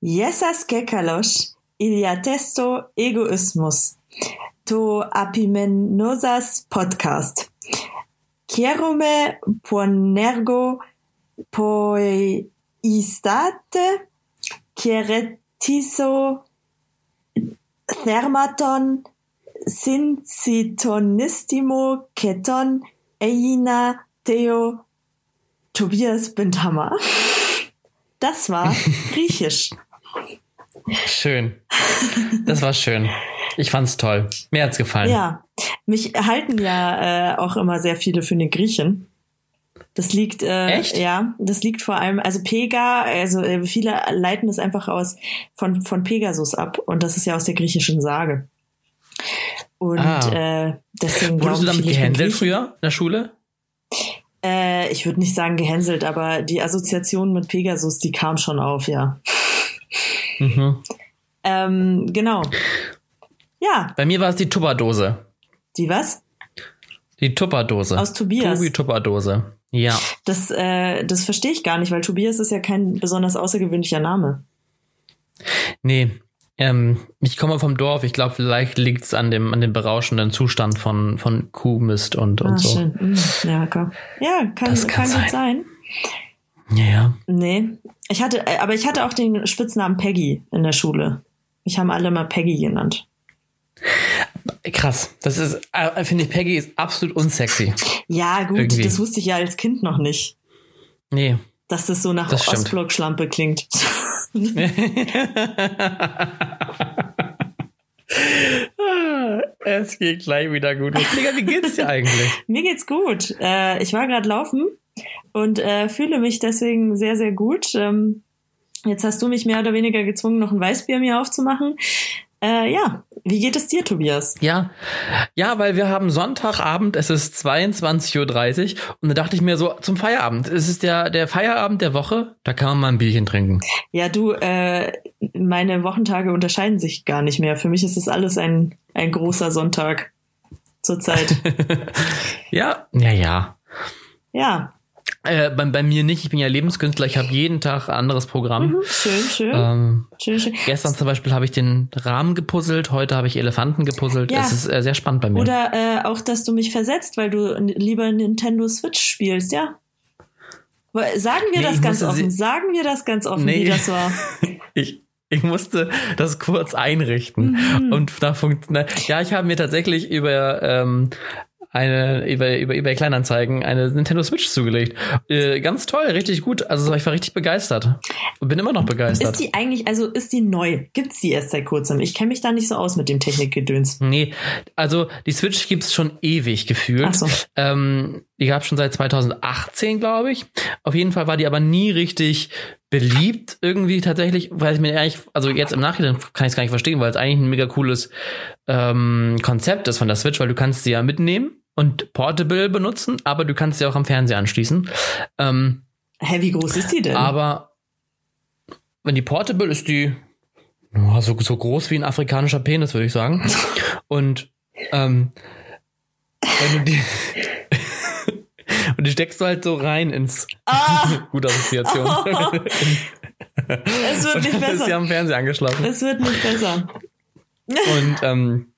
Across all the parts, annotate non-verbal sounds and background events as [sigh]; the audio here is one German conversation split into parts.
Jesas kekalos, iliatesto egoismus. To apimenosas podcast. Quierome ponergo poistate, quieretiso thermaton syncytonistimo keton eina theo Tobias Bindhammer. Das war [laughs] Griechisch. Schön. Das war schön. Ich fand's toll. Mir hat's gefallen. Ja, mich halten ja äh, auch immer sehr viele für eine Griechin. Das liegt, äh, Echt? ja, das liegt vor allem, also Pega, also äh, viele leiten das einfach aus von, von Pegasus ab und das ist ja aus der griechischen Sage. Und Ah. äh, deswegen Wurdest du damit gehänselt früher in der Schule? Äh, ich würde nicht sagen gehänselt, aber die Assoziation mit Pegasus, die kam schon auf, ja. Mhm. Ähm, genau. Ja, Bei mir war es die Tupperdose. die was? Die Tupperdose. Aus Tobias. Tobi Tupperdose. Ja. Das, äh, das verstehe ich gar nicht, weil Tobias ist ja kein besonders außergewöhnlicher Name. Nee. Ähm, ich komme vom Dorf. Ich glaube, vielleicht liegt es an dem, an dem berauschenden Zustand von, von Kuhmist und, und ah, so. schön. Mm, Ja, komm. ja kann, Das kann kann gut sein. Ja, ja. Nee. Ich hatte, äh, aber ich hatte auch den Spitznamen Peggy in der Schule. Ich haben alle mal Peggy genannt. Krass. Das ist, äh, finde ich, Peggy ist absolut unsexy. Ja, gut, Irgendwie. das wusste ich ja als Kind noch nicht. Nee. Dass das so nach Das. Ostblock-Schlampe klingt. [laughs] es geht gleich wieder gut. Digga, wie geht's dir eigentlich? [laughs] Mir geht's gut. Äh, ich war gerade laufen und äh, fühle mich deswegen sehr, sehr gut. Ähm, jetzt hast du mich mehr oder weniger gezwungen, noch ein Weißbier mir aufzumachen. Äh, ja, wie geht es dir, Tobias? Ja, ja, weil wir haben Sonntagabend, es ist 22.30 Uhr und da dachte ich mir so zum Feierabend. Es ist der, der Feierabend der Woche, da kann man mal ein Bierchen trinken. Ja, du, äh, meine Wochentage unterscheiden sich gar nicht mehr. Für mich ist das alles ein, ein großer Sonntag zurzeit. [laughs] Ja, ja, ja. ja, Äh, bei, bei mir nicht, ich bin ja Lebenskünstler, ich habe jeden Tag ein anderes Programm. mhm, schön, schön, Ähm, schön, schön. gestern zum Beispiel habe ich den Rahmen gepuzzelt, heute habe ich Elefanten gepuzzelt. Ja. Es ist äh, sehr spannend bei mir. Oder äh, auch, dass du mich versetzt, weil du lieber Nintendo Switch spielst, ja? Sagen wir Nee, das ganz offen. Sagen wir das ganz offen, Nee. wie das war. [laughs] ich, ich musste das kurz einrichten. Mhm. Und da funktioniert. Ja, ich habe mir tatsächlich über ähm, eine über über eBay Kleinanzeigen eine Nintendo Switch zugelegt. Äh, ganz toll, richtig gut. Also ich war richtig begeistert. Bin immer noch begeistert. Ist die eigentlich, also ist die neu? Gibt's die erst seit kurzem? Ich kenne mich da nicht so aus mit dem Technikgedöns. Nee, also die Switch gibt's schon ewig gefühlt. Ach so. Ähm, die gab's schon seit 2018, glaube ich. Auf jeden Fall war die aber nie richtig beliebt irgendwie tatsächlich, weil ich mir eigentlich, also jetzt im Nachhinein kann ich es gar nicht verstehen, weil es eigentlich ein mega cooles ähm, Konzept ist von der Switch, weil du kannst sie ja mitnehmen und portable benutzen, aber du kannst sie auch am Fernseher anschließen. Ähm, Hä, wie groß ist die denn? aber wenn die portable ist, die so, so groß wie ein afrikanischer Penis, würde ich sagen. Und ähm, wenn du die und die steckst du halt so rein ins ah, [laughs] gute Assoziation. [laughs] es wird nicht dann ist sie besser. am Fernseher angeschlossen. Es wird nicht besser. Und ähm,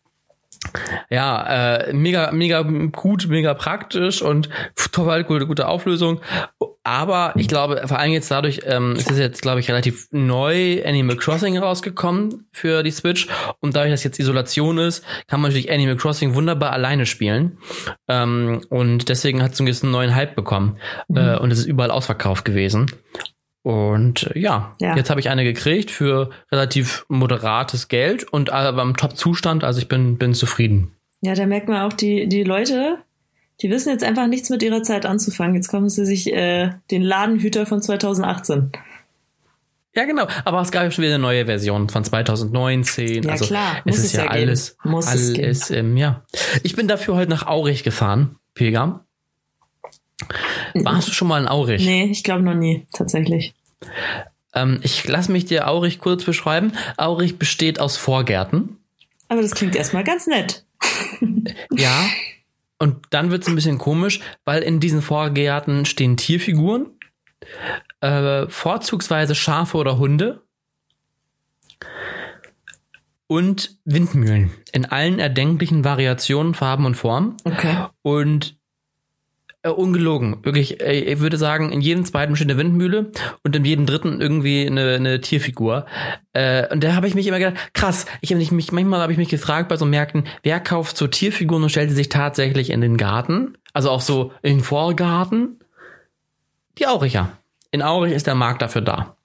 ja, äh, mega, mega gut, mega praktisch und total gute, gute Auflösung. Aber ich glaube, vor allem jetzt dadurch, ähm, es ist jetzt, glaube ich, relativ neu Animal Crossing rausgekommen für die Switch. Und dadurch, dass jetzt Isolation ist, kann man natürlich Animal Crossing wunderbar alleine spielen. Ähm, und deswegen hat es einen gewissen neuen Hype bekommen. Äh, und es ist überall ausverkauft gewesen. Und äh, ja, Ja. jetzt habe ich eine gekriegt für relativ moderates Geld und aber im Top-Zustand. Also ich bin, bin zufrieden. Ja, da merkt man auch, die, die Leute, die wissen jetzt einfach nichts mit ihrer Zeit anzufangen. Jetzt kommen sie sich äh, den Ladenhüter von 2018. Ja, genau. Aber es gab ja schon wieder eine neue Version von 2019. Ja, also klar. es Muss ist es ja, ja alles, Muss es alles, ähm, ja. Ich bin dafür heute nach Aurich gefahren, Pilgam. Warst du schon mal in Aurich? Nee, ich glaube noch nie, tatsächlich. Ähm, ich lass mich dir Aurich kurz beschreiben. Aurich besteht aus Vorgärten. Aber das klingt erstmal ganz nett. Ja. [laughs] Und dann wird's ein bisschen komisch, weil in diesen Vorgärten stehen Tierfiguren, äh, vorzugsweise Schafe oder Hunde. und Windmühlen in allen erdenklichen Variationen, Farben und Formen. Okay. Und äh, ungelogen, wirklich, äh, ich würde sagen, in jedem zweiten steht eine Windmühle und in jedem dritten irgendwie eine, eine Tierfigur. Äh, und da habe ich mich immer gedacht, krass, ich habe mich, manchmal habe ich mich gefragt bei so Märkten, wer kauft so Tierfiguren und stellt sie sich tatsächlich in den Garten? Also auch so in den Vorgarten? Die Auricher. In Aurich ist der Markt dafür da.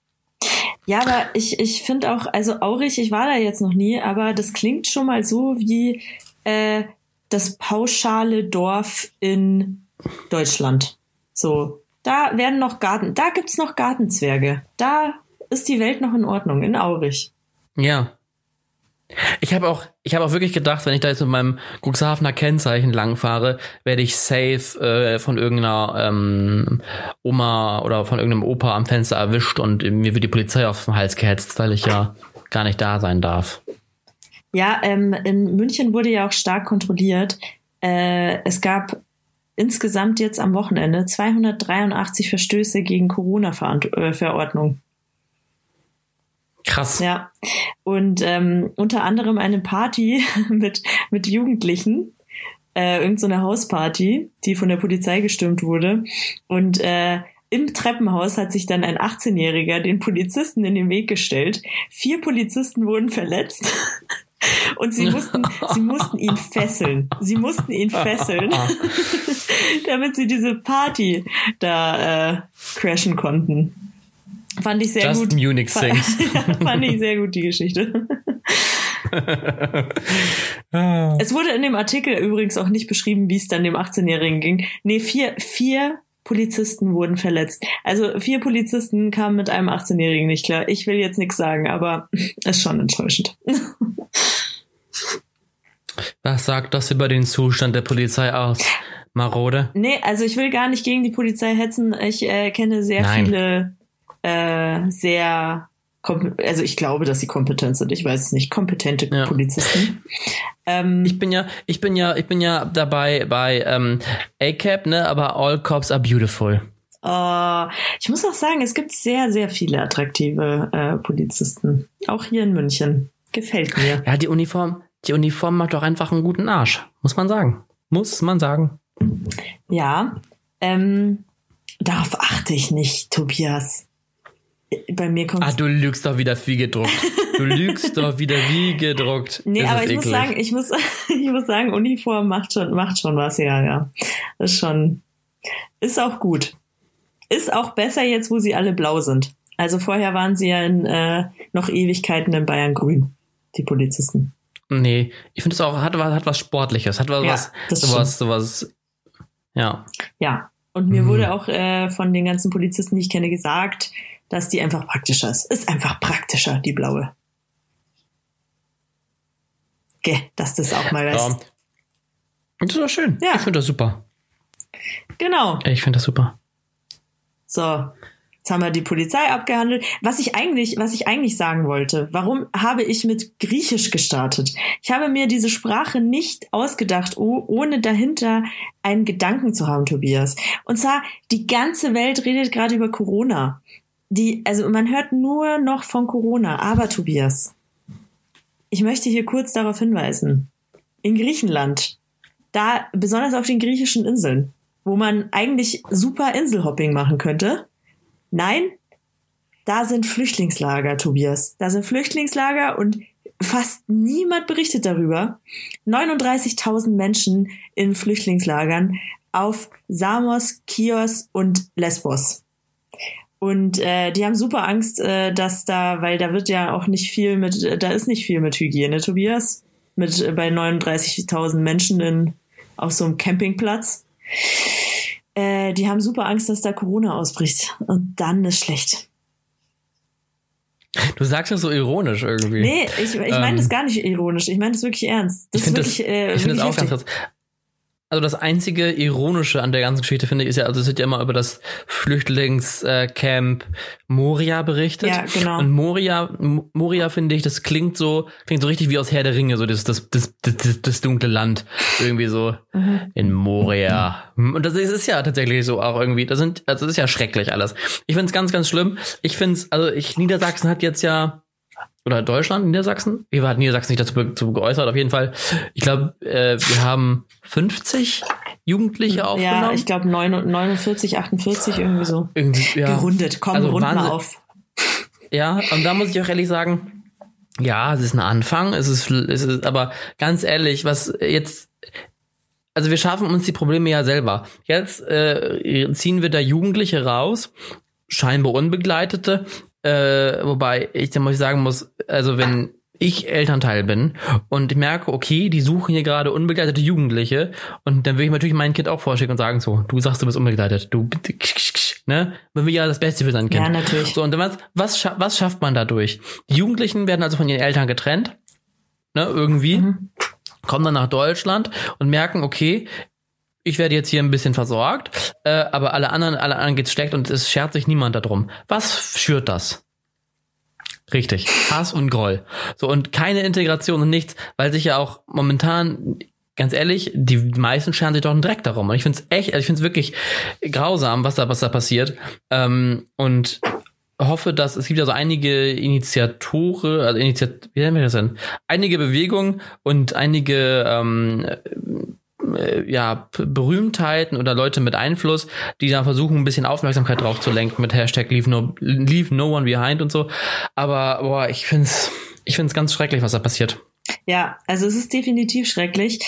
Ja, aber ich, ich finde auch, also Aurich, ich war da jetzt noch nie, aber das klingt schon mal so wie äh, das pauschale Dorf in Deutschland. So, da werden noch Garten, da gibt's noch Gartenzwerge. Da ist die Welt noch in Ordnung, in Aurich. Ja. Ich habe auch, ich habe auch wirklich gedacht, wenn ich da jetzt mit meinem Cuxhavener Kennzeichen langfahre, werde ich safe äh, von irgendeiner ähm, Oma oder von irgendeinem Opa am Fenster erwischt und mir wird die Polizei auf den Hals gehetzt, weil ich ja gar nicht da sein darf. Ja, ähm, in München wurde ja auch stark kontrolliert. Äh, es gab insgesamt jetzt am Wochenende 283 Verstöße gegen Corona-Verordnung. Krass. Ja. Und ähm, unter anderem eine Party [laughs] mit, mit Jugendlichen, äh, irgendeine so Hausparty, die von der Polizei gestürmt wurde. Und äh, im Treppenhaus hat sich dann ein 18-Jähriger den Polizisten in den Weg gestellt. Vier Polizisten wurden verletzt. [laughs] [laughs] Und sie mussten, sie mussten ihn fesseln. Sie mussten ihn fesseln, [laughs] damit sie diese Party da äh, crashen konnten. Fand ich sehr Just gut. Munich sings. [laughs] Fand ich sehr gut, die Geschichte. es wurde in dem Artikel übrigens auch nicht beschrieben, wie es dann dem 18-Jährigen ging. Nee, vier, vier Polizisten wurden verletzt. Also vier Polizisten kamen mit einem 18-Jährigen nicht klar. Ich will jetzt nichts sagen, aber [laughs] ist schon enttäuschend. [laughs] Was sagt das über den Zustand der Polizei aus? Marode? Nee, also ich will gar nicht gegen die Polizei hetzen. Ich äh, kenne sehr Nein. viele äh, sehr, also ich glaube, dass sie kompetent sind. Ich weiß es nicht, kompetente Ja. Polizisten. [laughs] Ähm, Ich bin ja, ich bin ja, ich bin ja dabei bei ähm, ACAP, ne, aber All Cops are beautiful. äh, ich muss auch sagen, es gibt sehr, sehr viele attraktive äh, Polizisten. Auch hier in München. Gefällt mir. Ja, die Uniform, die Uniform macht doch einfach einen guten Arsch. Muss man sagen. Muss man sagen. Ja. Ähm, darauf achte ich nicht, Tobias. Bei mir kommt Ah, du lügst doch wieder wie gedruckt. Du [laughs] lügst doch wieder wie gedruckt. Nee, Das aber ich muss eklig. sagen, ich muss, [laughs] ich muss sagen, Uniform macht schon, macht schon was, ja, ja. Ist schon, ist auch gut. Ist auch besser jetzt, wo sie alle blau sind. Also vorher waren sie ja in, äh, noch Ewigkeiten in Bayern grün, die Polizisten. Nee, ich finde es auch, hat, was- hat was Sportliches, hat was, Ja, was sowas, sowas, ja. Ja. Und mir Mhm. wurde auch äh, von den ganzen Polizisten, die ich kenne, gesagt, dass die einfach praktischer ist. Ist einfach praktischer, die blaue. Geh, dass das auch mal weißt. ja. Das ist doch schön. Ja. Ich finde das super. Genau. Ich finde das super. So, jetzt haben wir die Polizei abgehandelt. Was ich eigentlich, was ich eigentlich sagen wollte, warum habe ich mit Griechisch gestartet? Ich habe mir diese Sprache nicht ausgedacht, oh, ohne dahinter einen Gedanken zu haben, Tobias. Und zwar, die ganze Welt redet gerade über Corona. Die, also man hört nur noch von Corona, aber Tobias, ich möchte hier kurz darauf hinweisen. In Griechenland, da, besonders auf den griechischen Inseln, wo man eigentlich super Inselhopping machen könnte. Nein, da sind Flüchtlingslager, Tobias. Da sind Flüchtlingslager und fast niemand berichtet darüber. 39.000 Menschen in Flüchtlingslagern auf Samos, Chios und Lesbos. Und äh, die haben super Angst, äh, dass da, weil da wird ja auch nicht viel mit, äh, da ist nicht viel mit Hygiene, Tobias. Mit äh, bei 39.000 Menschen in, auf so einem Campingplatz. Äh, die haben super Angst, dass da Corona ausbricht. Und dann ist schlecht. Du sagst das so ironisch irgendwie. Nee, ich, ich meine Ähm, das gar nicht ironisch. Ich meine das wirklich ernst. Das ich finde ist das, wirklich, äh, ich finde das auch ganz heftig. Also das einzige Ironische an der ganzen Geschichte finde ich ist ja, also es wird ja immer über das Flüchtlingscamp Moria berichtet. Ja, genau. Und Moria, Moria finde ich, das klingt so, klingt so richtig wie aus Herr der Ringe, so das, das, das, das, das, dunkle Land. Irgendwie so Mhm. in Moria. Und das ist, ist ja tatsächlich so auch irgendwie, das sind, also das ist ja schrecklich alles. Ich finde es ganz, ganz schlimm. Ich finde es, also ich, Niedersachsen hat jetzt ja oder Deutschland, Niedersachsen. Wie hat Niedersachsen sich dazu, dazu geäußert? Auf jeden Fall. Ich glaube, äh, wir haben 50 Jugendliche aufgenommen. Ja, ich glaube 49, 48 irgendwie so. Irgendwie, ja. Gerundet. Komm, Also rund mal auf. Ja, und da muss ich auch ehrlich sagen, ja, es ist ein Anfang, es ist, es ist, aber ganz ehrlich, was jetzt, also wir schaffen uns die Probleme ja selber. Jetzt äh, ziehen wir da Jugendliche raus, scheinbar Unbegleitete, äh, wobei ich da muss ich sagen muss, also wenn ich Elternteil bin und ich merke, okay, die suchen hier gerade unbegleitete Jugendliche und dann würde ich natürlich mein Kind auch vorschicken und sagen so, du sagst, du bist unbegleitet, du, ne, man will ja das Beste für sein Kind. Ja, natürlich. So, und dann was, was, scha was schafft man dadurch? Die Jugendlichen werden also von ihren Eltern getrennt, ne, irgendwie, Mhm. kommen dann nach Deutschland und merken, okay, ich werde jetzt hier ein bisschen versorgt, äh, aber alle anderen, alle anderen geht's schlecht und es schert sich niemand darum. Was schürt das? Richtig, Hass und Groll. So, und keine Integration und nichts, weil sich ja auch momentan, ganz ehrlich, die meisten scheren sich doch einen Dreck darum. Und ich finde es echt, also ich finde es wirklich grausam, was da, was da passiert. Ähm, und hoffe, dass es gibt ja so einige Initiatoren, also Initiat wie nennen wir das denn? Einige Bewegungen und einige ähm, äh, ja, Berühmtheiten oder Leute mit Einfluss, die da versuchen, ein bisschen Aufmerksamkeit drauf zu lenken mit Hashtag Leave No, leave no One Behind und so. Aber boah, ich find's, ich find's ganz schrecklich, was da passiert. Ja, also es ist definitiv schrecklich.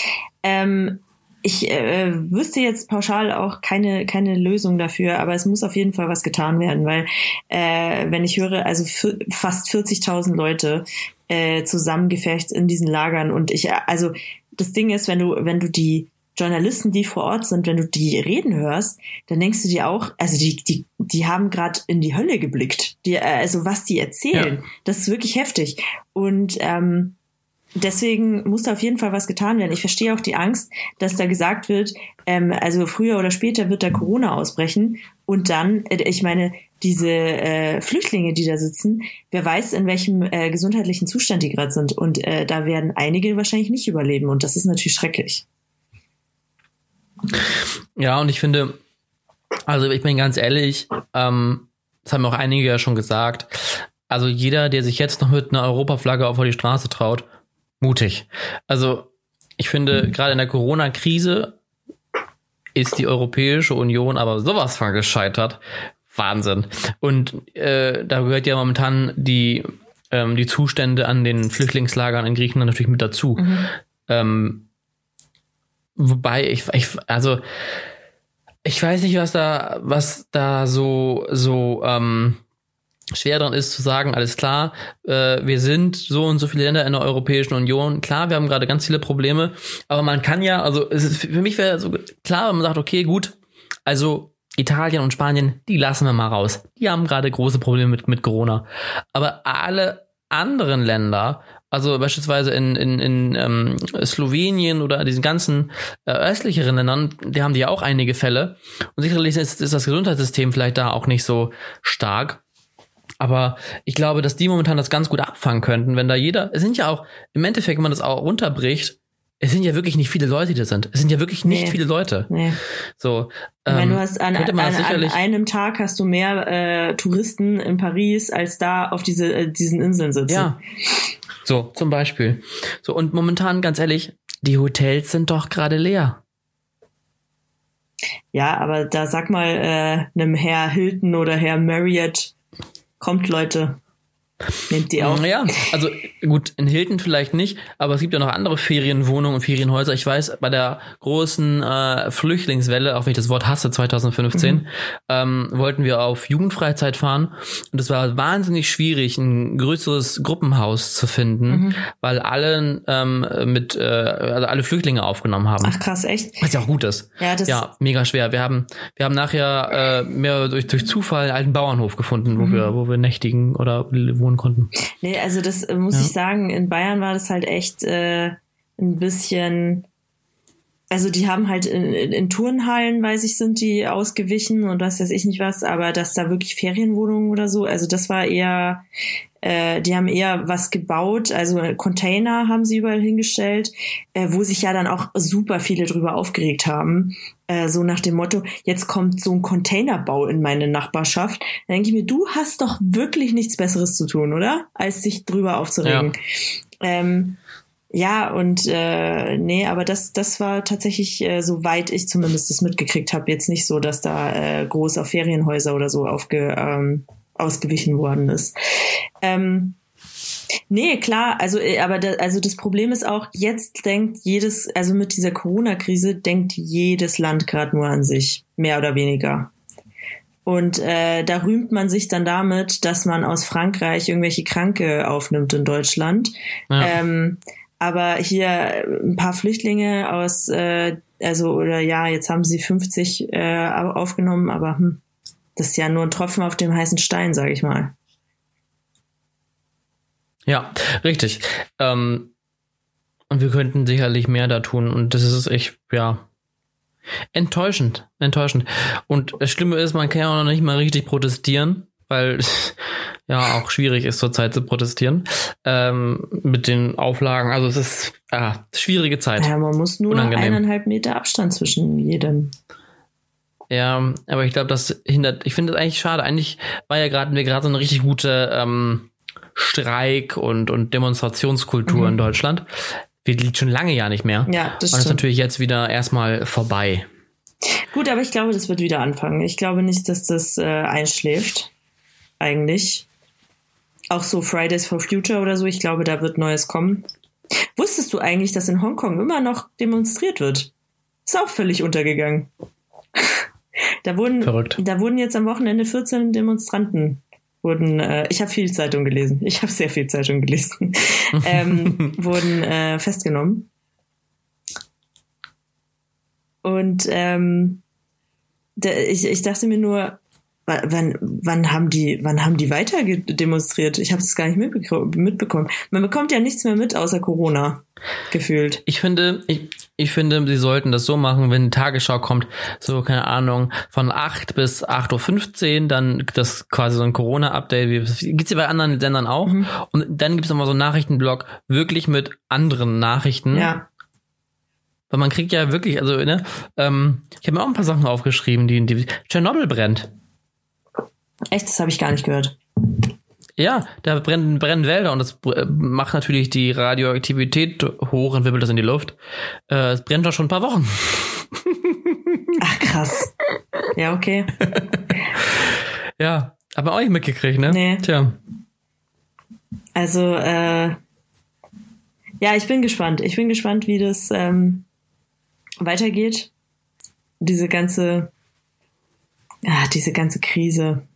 Ähm, ich äh, wüsste jetzt pauschal auch keine, keine Lösung dafür, aber es muss auf jeden Fall was getan werden, weil äh, wenn ich höre, also fast 40.000 Leute äh, zusammengefercht in diesen Lagern und ich, also das Ding ist, wenn du, wenn du die Journalisten, die vor Ort sind, wenn du die reden hörst, dann denkst du dir auch, also die, die, die haben gerade in die Hölle geblickt. Die, äh, also was die erzählen, Ja. das ist wirklich heftig. Und ähm, deswegen muss da auf jeden Fall was getan werden. Ich verstehe auch die Angst, dass da gesagt wird, ähm, also früher oder später wird da Corona ausbrechen und dann, äh, ich meine, diese äh, Flüchtlinge, die da sitzen, wer weiß, in welchem äh, gesundheitlichen Zustand die gerade sind. Und äh, da werden einige wahrscheinlich nicht überleben und das ist natürlich schrecklich. Ja, und ich finde, also ich bin ganz ehrlich, ähm, das haben auch einige ja schon gesagt, also jeder, der sich jetzt noch mit einer Europaflagge auf die Straße traut, mutig. Also ich finde, gerade in der Corona-Krise ist die Europäische Union aber sowas von gescheitert. Wahnsinn. Und äh, da gehört ja momentan die, ähm, die Zustände an den Flüchtlingslagern in Griechenland natürlich mit dazu. Ähm, wobei ich, ich, also ich weiß nicht, was da, was da so, so ähm, schwer dran ist zu sagen, alles klar, äh, wir sind so und so viele Länder in der Europäischen Union. Klar, wir haben gerade ganz viele Probleme, aber man kann ja, also es ist, für mich wäre so klar, wenn man sagt, okay, gut, also Italien und Spanien, die lassen wir mal raus. Die haben gerade große Probleme mit, mit Corona. Aber alle anderen Länder, also beispielsweise in, in, in ähm, Slowenien oder diesen ganzen äh, östlicheren Ländern, die haben die ja auch einige Fälle. Und sicherlich ist, ist das Gesundheitssystem vielleicht da auch nicht so stark. Aber ich glaube, dass die momentan das ganz gut abfangen könnten, wenn da jeder, es sind ja auch, im Endeffekt, wenn man das auch runterbricht, es sind ja wirklich nicht viele Leute, die da sind. Es sind ja wirklich nicht Nee. viele Leute. Nee. So, Ich meine, ähm, du hast an, könnte man an, das an einem Tag hast du mehr äh, Touristen in Paris, als da auf diese, äh, diesen Inseln sitzen. ja. So, zum Beispiel. So, und momentan, ganz ehrlich, die Hotels sind doch gerade leer. Ja, aber da sag mal äh, einem Herr Hilton oder Herr Marriott, kommt Leute, nehmt die auf. Ja, also gut, in Hilton vielleicht nicht, aber es gibt ja noch andere Ferienwohnungen und Ferienhäuser. Ich weiß, bei der großen äh, Flüchtlingswelle, auch wenn ich das Wort hasse, 2015, ähm, wollten wir auf Jugendfreizeit fahren und es war wahnsinnig schwierig, ein größeres Gruppenhaus zu finden, weil alle ähm, mit äh, also alle Flüchtlinge aufgenommen haben. Ach krass, echt? Was ja auch gut ist. Ja, das Ja, mega schwer. Wir haben, wir haben nachher äh, mehr durch, durch Zufall einen alten Bauernhof gefunden, wo Mhm. wir, wo wir nächtigen oder wohnen konnten. Nee, also das äh, muss Ja. ich sagen, in Bayern war das halt echt äh, ein bisschen. Also die haben halt in, in, in Turnhallen, weiß ich, sind die ausgewichen und was weiß ich nicht was, aber dass da wirklich Ferienwohnungen oder so, also das war eher, äh, die haben eher was gebaut, also Container haben sie überall hingestellt, äh, wo sich ja dann auch super viele drüber aufgeregt haben. Äh, so nach dem Motto, jetzt kommt so ein Containerbau in meine Nachbarschaft. Dann denke ich mir, du hast doch wirklich nichts Besseres zu tun, oder? Als sich drüber aufzuregen. Ja, ähm, ja und äh, nee, aber das, das war tatsächlich, äh, soweit ich zumindest das mitgekriegt habe, jetzt nicht so, dass da äh, groß auf Ferienhäuser oder so aufge, ähm, ausgewichen worden ist. Ähm, Nee, klar, also äh, aber da, also das Problem ist auch, jetzt denkt jedes, also mit dieser Corona-Krise denkt jedes Land gerade nur an sich, mehr oder weniger. Und äh, da rühmt man sich dann damit, dass man aus Frankreich irgendwelche Kranke aufnimmt in Deutschland. Ja. Ähm, aber hier ein paar Flüchtlinge aus, äh, also oder ja, jetzt haben sie 50 äh, aufgenommen, aber hm, das ist ja nur ein Tropfen auf dem heißen Stein, sage ich mal. Ja, richtig. Ähm, und wir könnten sicherlich mehr da tun. Und das ist echt, ja, enttäuschend. Enttäuschend. Und das Schlimme ist, man kann ja auch noch nicht mal richtig protestieren, weil [laughs] ja auch schwierig ist zurzeit zu protestieren ähm, mit den Auflagen. Also es ist ah, schwierige Zeit. Ja, man muss nur Unangenehm. eineinhalb Meter Abstand zwischen jedem. Ja, aber ich glaube, das hindert. Ich finde das eigentlich schade. Eigentlich war ja gerade wir gerade so eine richtig gute ähm, Streik und, und Demonstrationskultur mhm. in Deutschland. Die liegt schon lange ja nicht mehr. Ja, das und ist natürlich jetzt wieder erstmal vorbei. Gut, aber ich glaube, das wird wieder anfangen. Ich glaube nicht, dass das äh, einschläft. Eigentlich. Auch so Fridays for Future oder so. Ich glaube, da wird Neues kommen. Wusstest du eigentlich, dass in Hongkong immer noch demonstriert wird? Ist auch völlig untergegangen. [laughs] da wurden, Verrückt. da wurden jetzt am Wochenende 14 Demonstranten wurden, äh, ich habe viel Zeitung gelesen, ich habe sehr viel Zeitung gelesen, [laughs] ähm, wurden äh, festgenommen. Und ähm, da, ich, ich dachte mir nur, wann, wann haben die, wann haben die weiter demonstriert? Ich habe es gar nicht mitbekommen. Man bekommt ja nichts mehr mit außer Corona gefühlt. Ich finde, ich, ich finde, sie sollten das so machen, wenn die Tagesschau kommt, so, keine Ahnung, von 8 bis 8.15 Uhr, dann das quasi so ein Corona-Update, gibt's ja bei anderen Sendern auch. Mhm. Und dann gibt's nochmal so einen Nachrichtenblock, wirklich mit anderen Nachrichten. Ja. Weil man kriegt ja wirklich, also, ne, ähm, ich habe mir auch ein paar Sachen aufgeschrieben, die, die Tschernobyl brennt. Echt, das habe ich gar nicht gehört. Ja, da brennen, brennen Wälder und das äh, macht natürlich die Radioaktivität hoch und wirbelt das in die Luft. Äh, es brennt doch schon ein paar Wochen. [laughs] Ach krass. Ja, okay. [laughs] ja, aber auch nicht mitgekriegt, ne? Nee. Tja. Also, äh, ja, ich bin gespannt. Ich bin gespannt, wie das ähm, weitergeht. Diese ganze, ja, diese ganze Krise.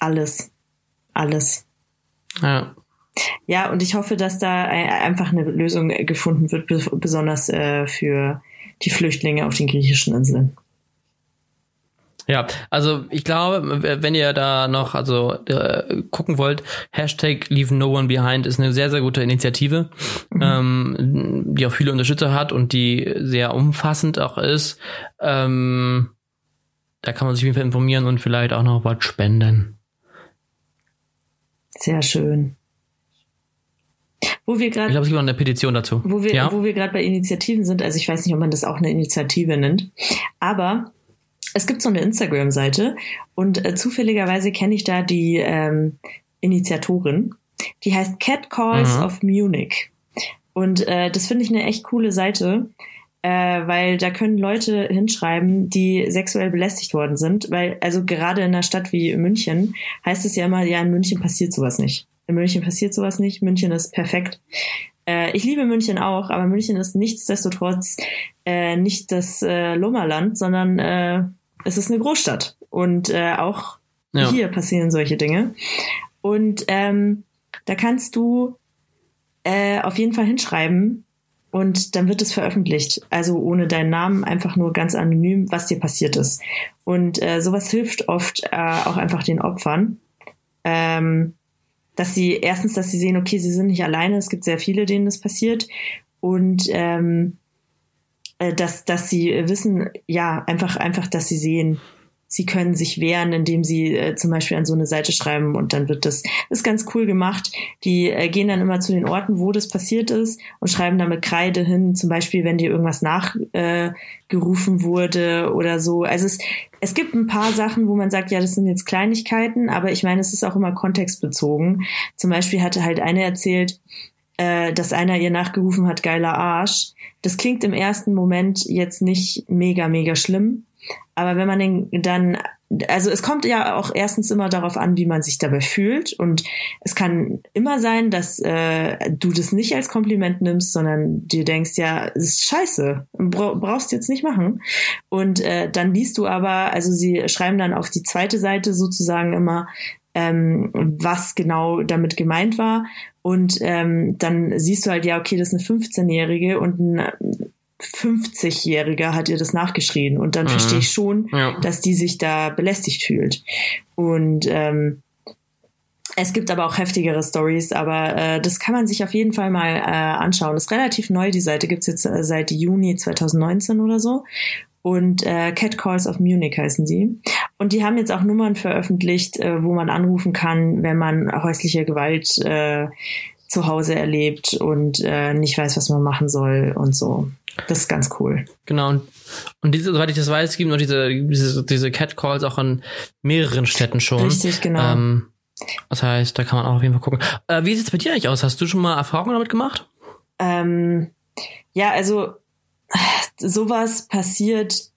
Alles. Alles. Ja. Ja, und ich hoffe, dass da einfach eine Lösung gefunden wird, besonders äh, für die Flüchtlinge auf den griechischen Inseln. Ja, also ich glaube, wenn ihr da noch also äh, gucken wollt, Hashtag Leave No One Behind ist eine sehr, sehr gute Initiative, mhm. ähm, die auch viele Unterstützer hat und die sehr umfassend auch ist. Ähm, da kann man sich auf jeden Fall informieren und vielleicht auch noch was spenden. Sehr schön. Wo wir gerade. Ich glaube, es gibt noch eine Petition dazu. Wo wir, ja? wo wir gerade bei Initiativen sind, also ich weiß nicht, ob man das auch eine Initiative nennt, aber es gibt so eine Instagram-Seite und äh, zufälligerweise kenne ich da die ähm, Initiatorin. Die heißt Cat Calls mhm. of Munich. Und äh, das finde ich eine echt coole Seite, äh, weil da können Leute hinschreiben, die sexuell belästigt worden sind, weil also gerade in einer Stadt wie München heißt es ja immer, ja in München passiert sowas nicht. In München passiert sowas nicht. München ist perfekt. Äh, ich liebe München auch, aber München ist nichtsdestotrotz äh, nicht das äh, Lummerland, sondern äh, es ist eine Großstadt und äh, auch ja. hier passieren solche Dinge. Und ähm, da kannst du äh, auf jeden Fall hinschreiben, und dann wird es veröffentlicht. Also ohne deinen Namen, einfach nur ganz anonym, was dir passiert ist. Und äh, sowas hilft oft äh, auch einfach den Opfern. Ähm, dass sie erstens, dass sie sehen, okay, sie sind nicht alleine, es gibt sehr viele, denen das passiert. Und ähm, äh, dass, dass sie wissen, ja, einfach, einfach, dass sie sehen, sie können sich wehren, indem sie äh, zum Beispiel an so eine Seite schreiben und dann wird das, das ist ganz cool gemacht. Die äh, gehen dann immer zu den Orten, wo das passiert ist und schreiben da mit Kreide hin, zum Beispiel, wenn dir irgendwas nachgerufen äh, wurde oder so. Also es, es gibt ein paar Sachen, wo man sagt, ja, das sind jetzt Kleinigkeiten, aber ich meine, es ist auch immer kontextbezogen. Zum Beispiel hatte halt eine erzählt, äh, dass einer ihr nachgerufen hat, geiler Arsch. Das klingt im ersten Moment jetzt nicht mega, mega schlimm. Aber wenn man dann, also es kommt ja auch erstens immer darauf an, wie man sich dabei fühlt. Und es kann immer sein, dass äh, du das nicht als Kompliment nimmst, sondern dir denkst, ja, es ist scheiße, brauchst du jetzt nicht machen. Und äh, dann liest du aber, also sie schreiben dann auf die zweite Seite sozusagen immer, ähm, was genau damit gemeint war. Und ähm, dann siehst du halt, ja, okay, das ist eine 15-Jährige und ein 50-Jähriger hat ihr das nachgeschrien. Und dann mhm. verstehe ich schon, ja. dass die sich da belästigt fühlt. Und ähm, es gibt aber auch heftigere Stories, aber äh, das kann man sich auf jeden Fall mal äh, anschauen. Das ist relativ neu, die Seite gibt's jetzt äh, seit Juni 2019 oder so. Und äh, Cat Calls of Munich heißen die. Und die haben jetzt auch Nummern veröffentlicht, äh, wo man anrufen kann, wenn man häusliche Gewalt äh, zu Hause erlebt und äh, nicht weiß, was man machen soll und so. Das ist ganz cool. Genau. Und, und diese, soweit ich das weiß, gibt noch diese, diese, diese Catcalls auch an mehreren Städten schon. Richtig, genau. Ähm, das heißt, da kann man auch auf jeden Fall gucken. Äh, wie sieht es bei dir eigentlich aus? Hast du schon mal Erfahrungen damit gemacht? Ähm, ja, also sowas passiert.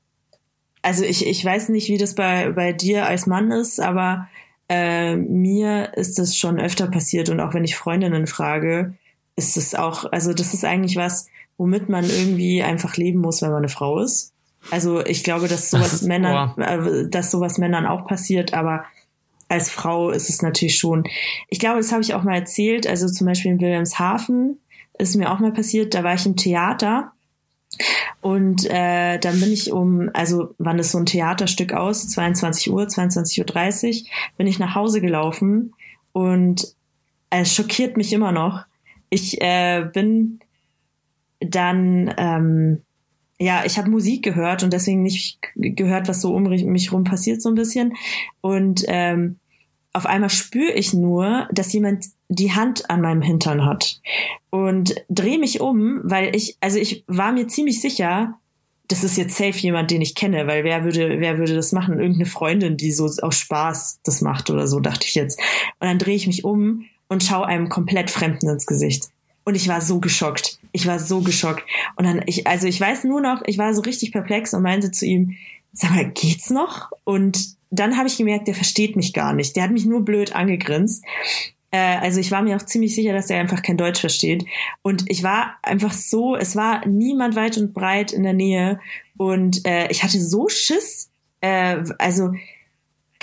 Also ich, ich weiß nicht, wie das bei, bei dir als Mann ist, aber äh, mir ist das schon öfter passiert und auch wenn ich Freundinnen frage, ist es auch, also das ist eigentlich was, womit man irgendwie einfach leben muss, wenn man eine Frau ist. Also ich glaube, dass sowas Männern, äh, dass sowas Männern auch passiert, aber als Frau ist es natürlich schon. Ich glaube, das habe ich auch mal erzählt. Also zum Beispiel in Wilhelmshaven ist mir auch mal passiert. Da war ich im Theater und äh, dann bin ich um, also wann ist so ein Theaterstück aus? 22 Uhr, 22.30 Uhr, bin ich nach Hause gelaufen und es schockiert mich immer noch. Ich äh, bin dann ähm, ja, ich habe Musik gehört und deswegen nicht gehört, was so um mich rum passiert so ein bisschen. Und ähm, auf einmal spüre ich nur, dass jemand die Hand an meinem Hintern hat und drehe mich um, weil ich, also ich war mir ziemlich sicher, das ist jetzt safe jemand, den ich kenne, weil wer würde, wer würde das machen? Irgendeine Freundin, die so aus Spaß das macht oder so, dachte ich jetzt. Und dann drehe ich mich um und schaue einem komplett Fremden ins Gesicht. Und ich war so geschockt. Ich war so geschockt. Und dann, ich, also ich weiß nur noch, ich war so richtig perplex und meinte zu ihm, sag mal, geht's noch? Und dann habe ich gemerkt, der versteht mich gar nicht. Der hat mich nur blöd angegrinst. Äh, also ich war mir auch ziemlich sicher, dass er einfach kein Deutsch versteht. Und ich war einfach so, es war niemand weit und breit in der Nähe. Und äh, ich hatte so Schiss. Äh, also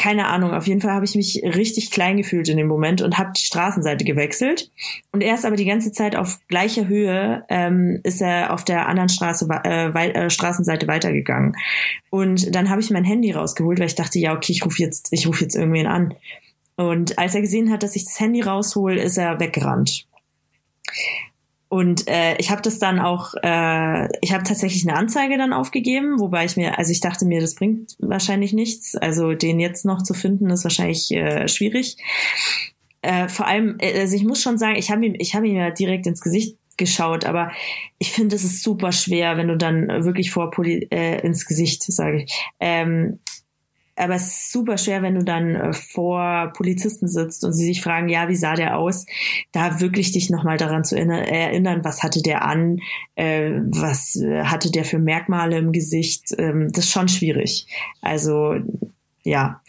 keine Ahnung, auf jeden Fall habe ich mich richtig klein gefühlt in dem Moment und habe die Straßenseite gewechselt. Und er ist aber die ganze Zeit auf gleicher Höhe, ähm, ist er auf der anderen Straße, äh, wei äh, Straßenseite weitergegangen. Und dann habe ich mein Handy rausgeholt, weil ich dachte, ja, okay, ich rufe jetzt, ich rufe jetzt irgendwen an. Und als er gesehen hat, dass ich das Handy raushol, ist er weggerannt. Und äh, ich habe das dann auch, äh, ich habe tatsächlich eine Anzeige dann aufgegeben, wobei ich mir, also ich dachte mir, das bringt wahrscheinlich nichts. Also den jetzt noch zu finden, ist wahrscheinlich äh, schwierig. Äh, vor allem, äh, also ich muss schon sagen, ich habe ihm, ich habe ihm ja direkt ins Gesicht geschaut, aber ich finde, es ist super schwer, wenn du dann wirklich vor Poli äh, ins Gesicht, sage ich, ähm, aber es ist super schwer, wenn du dann äh, vor Polizisten sitzt und sie sich fragen, ja, wie sah der aus? Da wirklich dich nochmal daran zu erinnern, was hatte der an, äh, was äh, hatte der für Merkmale im Gesicht. Ähm, das ist schon schwierig. Also ja,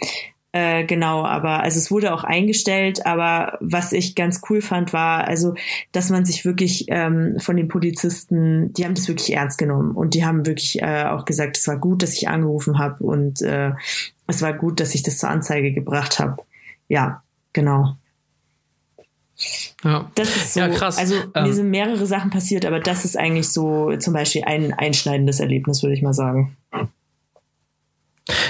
äh, genau, aber also es wurde auch eingestellt, aber was ich ganz cool fand, war also, dass man sich wirklich ähm, von den Polizisten, die haben das wirklich ernst genommen und die haben wirklich äh, auch gesagt, es war gut, dass ich angerufen habe und äh, es war gut, dass ich das zur Anzeige gebracht habe. Ja, genau. Ja. Das ist so, ja, krass. Also ähm, mir sind mehrere Sachen passiert, aber das ist eigentlich so zum Beispiel ein einschneidendes Erlebnis, würde ich mal sagen.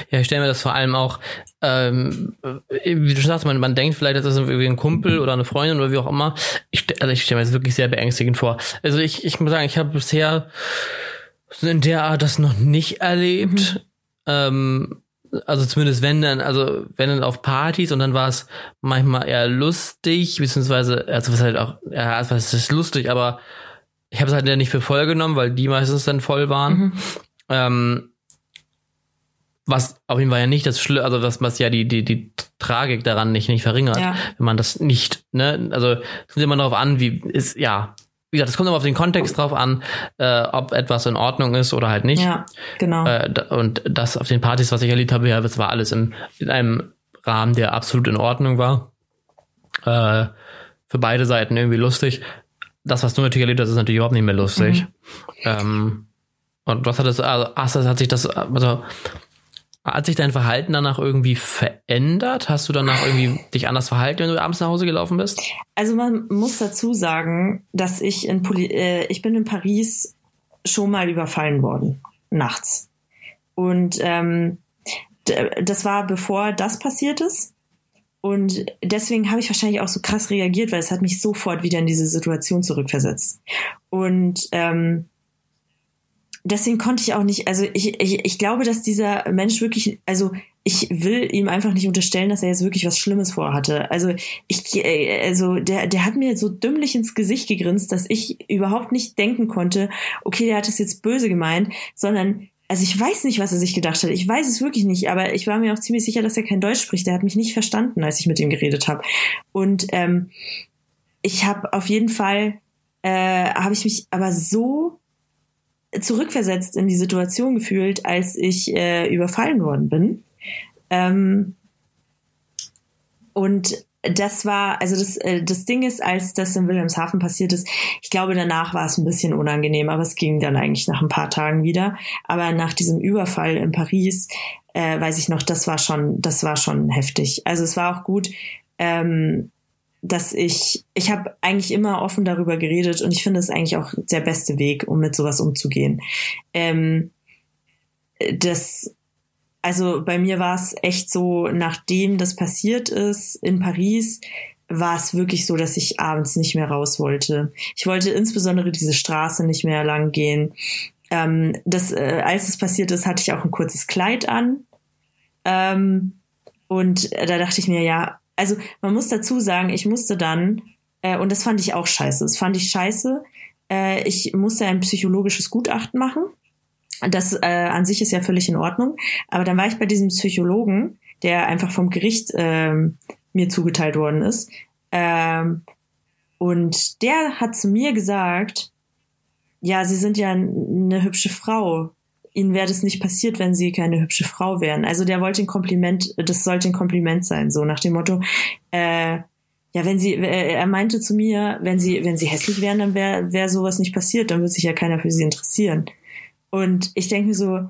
Ja, ich stelle mir das vor allem auch, ähm, wie du sagst, man, man denkt vielleicht, das ist irgendwie ein Kumpel oder eine Freundin oder wie auch immer. Ich, also ich stelle mir das wirklich sehr beängstigend vor. Also ich, ich muss sagen, ich habe bisher in der Art das noch nicht erlebt. Mhm. Ähm, also zumindest wenn dann, also wenn dann auf Partys und dann war es manchmal eher lustig, beziehungsweise, also was halt auch, ja, was ist lustig, aber ich habe es halt ja nicht für voll genommen, weil die meistens dann voll waren. Mhm. Ähm, was auf jeden Fall ja nicht das Schlimme, also das, was ja die, die, die Tragik daran nicht, nicht verringert, ja. wenn man das nicht, ne, also es kommt immer darauf an, wie ist, ja, wie gesagt, es kommt immer auf den Kontext drauf an, äh, ob etwas in Ordnung ist oder halt nicht. Ja, genau. Äh, und das auf den Partys, was ich erlebt habe, ja, das war alles in, in einem Rahmen, der absolut in Ordnung war. Äh, für beide Seiten irgendwie lustig. Das, was du natürlich erlebt hast, ist natürlich überhaupt nicht mehr lustig. Mhm. Ähm, und was hat das, also, ach, das hat sich das, also hat sich dein Verhalten danach irgendwie verändert? Hast du danach irgendwie dich anders verhalten, wenn du abends nach Hause gelaufen bist? Also man muss dazu sagen, dass ich in Poli äh, ich bin in Paris schon mal überfallen worden nachts und ähm, das war bevor das passiert ist und deswegen habe ich wahrscheinlich auch so krass reagiert, weil es hat mich sofort wieder in diese Situation zurückversetzt und ähm, deswegen konnte ich auch nicht, also ich, ich, ich glaube, dass dieser Mensch wirklich, also ich will ihm einfach nicht unterstellen, dass er jetzt wirklich was Schlimmes vorhatte. Also ich, äh, also der, der hat mir so dümmlich ins Gesicht gegrinst, dass ich überhaupt nicht denken konnte, okay, der hat es jetzt böse gemeint, sondern also ich weiß nicht, was er sich gedacht hat. Ich weiß es wirklich nicht, aber ich war mir auch ziemlich sicher, dass er kein Deutsch spricht. Der hat mich nicht verstanden, als ich mit ihm geredet habe. Und ähm, ich habe auf jeden Fall, äh, habe ich mich aber so zurückversetzt in die Situation gefühlt, als ich äh, überfallen worden bin. Ähm, und das war, also das, äh, das Ding ist, als das in Wilhelmshaven passiert ist, ich glaube, danach war es ein bisschen unangenehm, aber es ging dann eigentlich nach ein paar Tagen wieder. Aber nach diesem Überfall in Paris, äh, weiß ich noch, das war schon, das war schon heftig. Also es war auch gut, ähm, dass ich, ich habe eigentlich immer offen darüber geredet und ich finde es eigentlich auch der beste Weg, um mit sowas umzugehen. Ähm, das, also bei mir war es echt so, nachdem das passiert ist in Paris, war es wirklich so, dass ich abends nicht mehr raus wollte. Ich wollte insbesondere diese Straße nicht mehr lang gehen. Ähm, das, äh, als es passiert ist, hatte ich auch ein kurzes Kleid an. Ähm, und da dachte ich mir, ja, also man muss dazu sagen, ich musste dann, äh, und das fand ich auch scheiße, das fand ich scheiße, äh, ich musste ein psychologisches Gutachten machen. Das äh, an sich ist ja völlig in Ordnung. Aber dann war ich bei diesem Psychologen, der einfach vom Gericht äh, mir zugeteilt worden ist. Ähm, und der hat zu mir gesagt, ja, Sie sind ja eine hübsche Frau ihnen wäre das nicht passiert, wenn sie keine hübsche Frau wären. Also der wollte ein Kompliment, das sollte ein Kompliment sein, so nach dem Motto, äh, ja, wenn sie, äh, er meinte zu mir, wenn sie, wenn sie hässlich wären, dann wäre wär sowas nicht passiert, dann würde sich ja keiner für sie interessieren. Und ich denke mir so,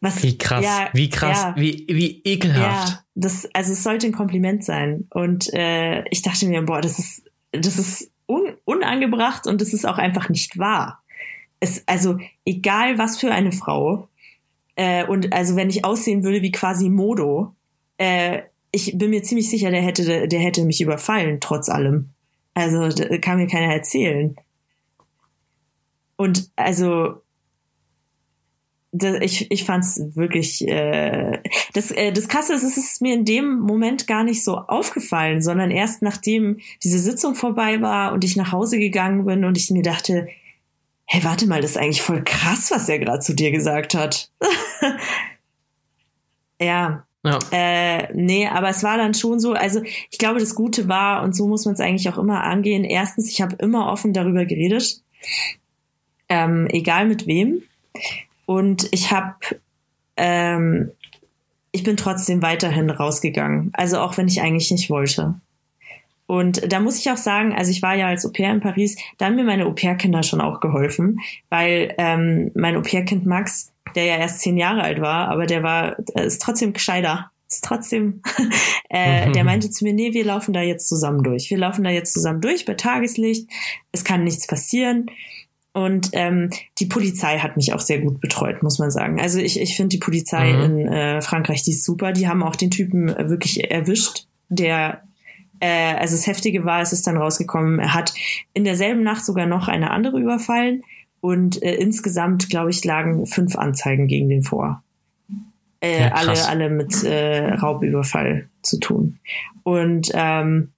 was, wie krass, ja, wie krass, ja, wie, wie ekelhaft. Ja, das, also es sollte ein Kompliment sein. Und äh, ich dachte mir, boah, das ist, das ist un, unangebracht und das ist auch einfach nicht wahr es, also egal was für eine Frau, äh, und also wenn ich aussehen würde wie quasi Modo, äh, ich bin mir ziemlich sicher, der hätte, der hätte mich überfallen, trotz allem. Also kann mir keiner erzählen. Und also ich, ich fand es wirklich äh, das äh, das Krasse ist, es ist mir in dem Moment gar nicht so aufgefallen, sondern erst nachdem diese Sitzung vorbei war und ich nach Hause gegangen bin und ich mir dachte, hey, warte mal, das ist eigentlich voll krass, was er gerade zu dir gesagt hat. [laughs] ja. Ja. Äh, nee, aber es war dann schon so, also ich glaube, das Gute war, und so muss man es eigentlich auch immer angehen, erstens, ich habe immer offen darüber geredet, ähm, egal mit wem. Und ich habe, ähm, ich bin trotzdem weiterhin rausgegangen, also auch wenn ich eigentlich nicht wollte. Und da muss ich auch sagen, also ich war ja als Au-pair in Paris, da haben mir meine Au-pair-Kinder schon auch geholfen, weil ähm, mein Au-pair-Kind Max, der ja erst zehn Jahre alt war, aber der war, ist trotzdem gescheiter, ist trotzdem, [laughs] äh, der [laughs] meinte zu mir, nee, wir laufen da jetzt zusammen durch. Wir laufen da jetzt zusammen durch bei Tageslicht, es kann nichts passieren. Und ähm, die Polizei hat mich auch sehr gut betreut, muss man sagen. Also ich, ich finde die Polizei mhm. in äh, Frankreich, die ist super. Die haben auch den Typen wirklich erwischt, der äh, also das Heftige war, es ist dann rausgekommen, er hat in derselben Nacht sogar noch eine andere überfallen und äh, insgesamt, glaube ich, lagen fünf Anzeigen gegen den vor. äh, Ja, alle, alle mit äh, Raubüberfall zu tun. Und ähm,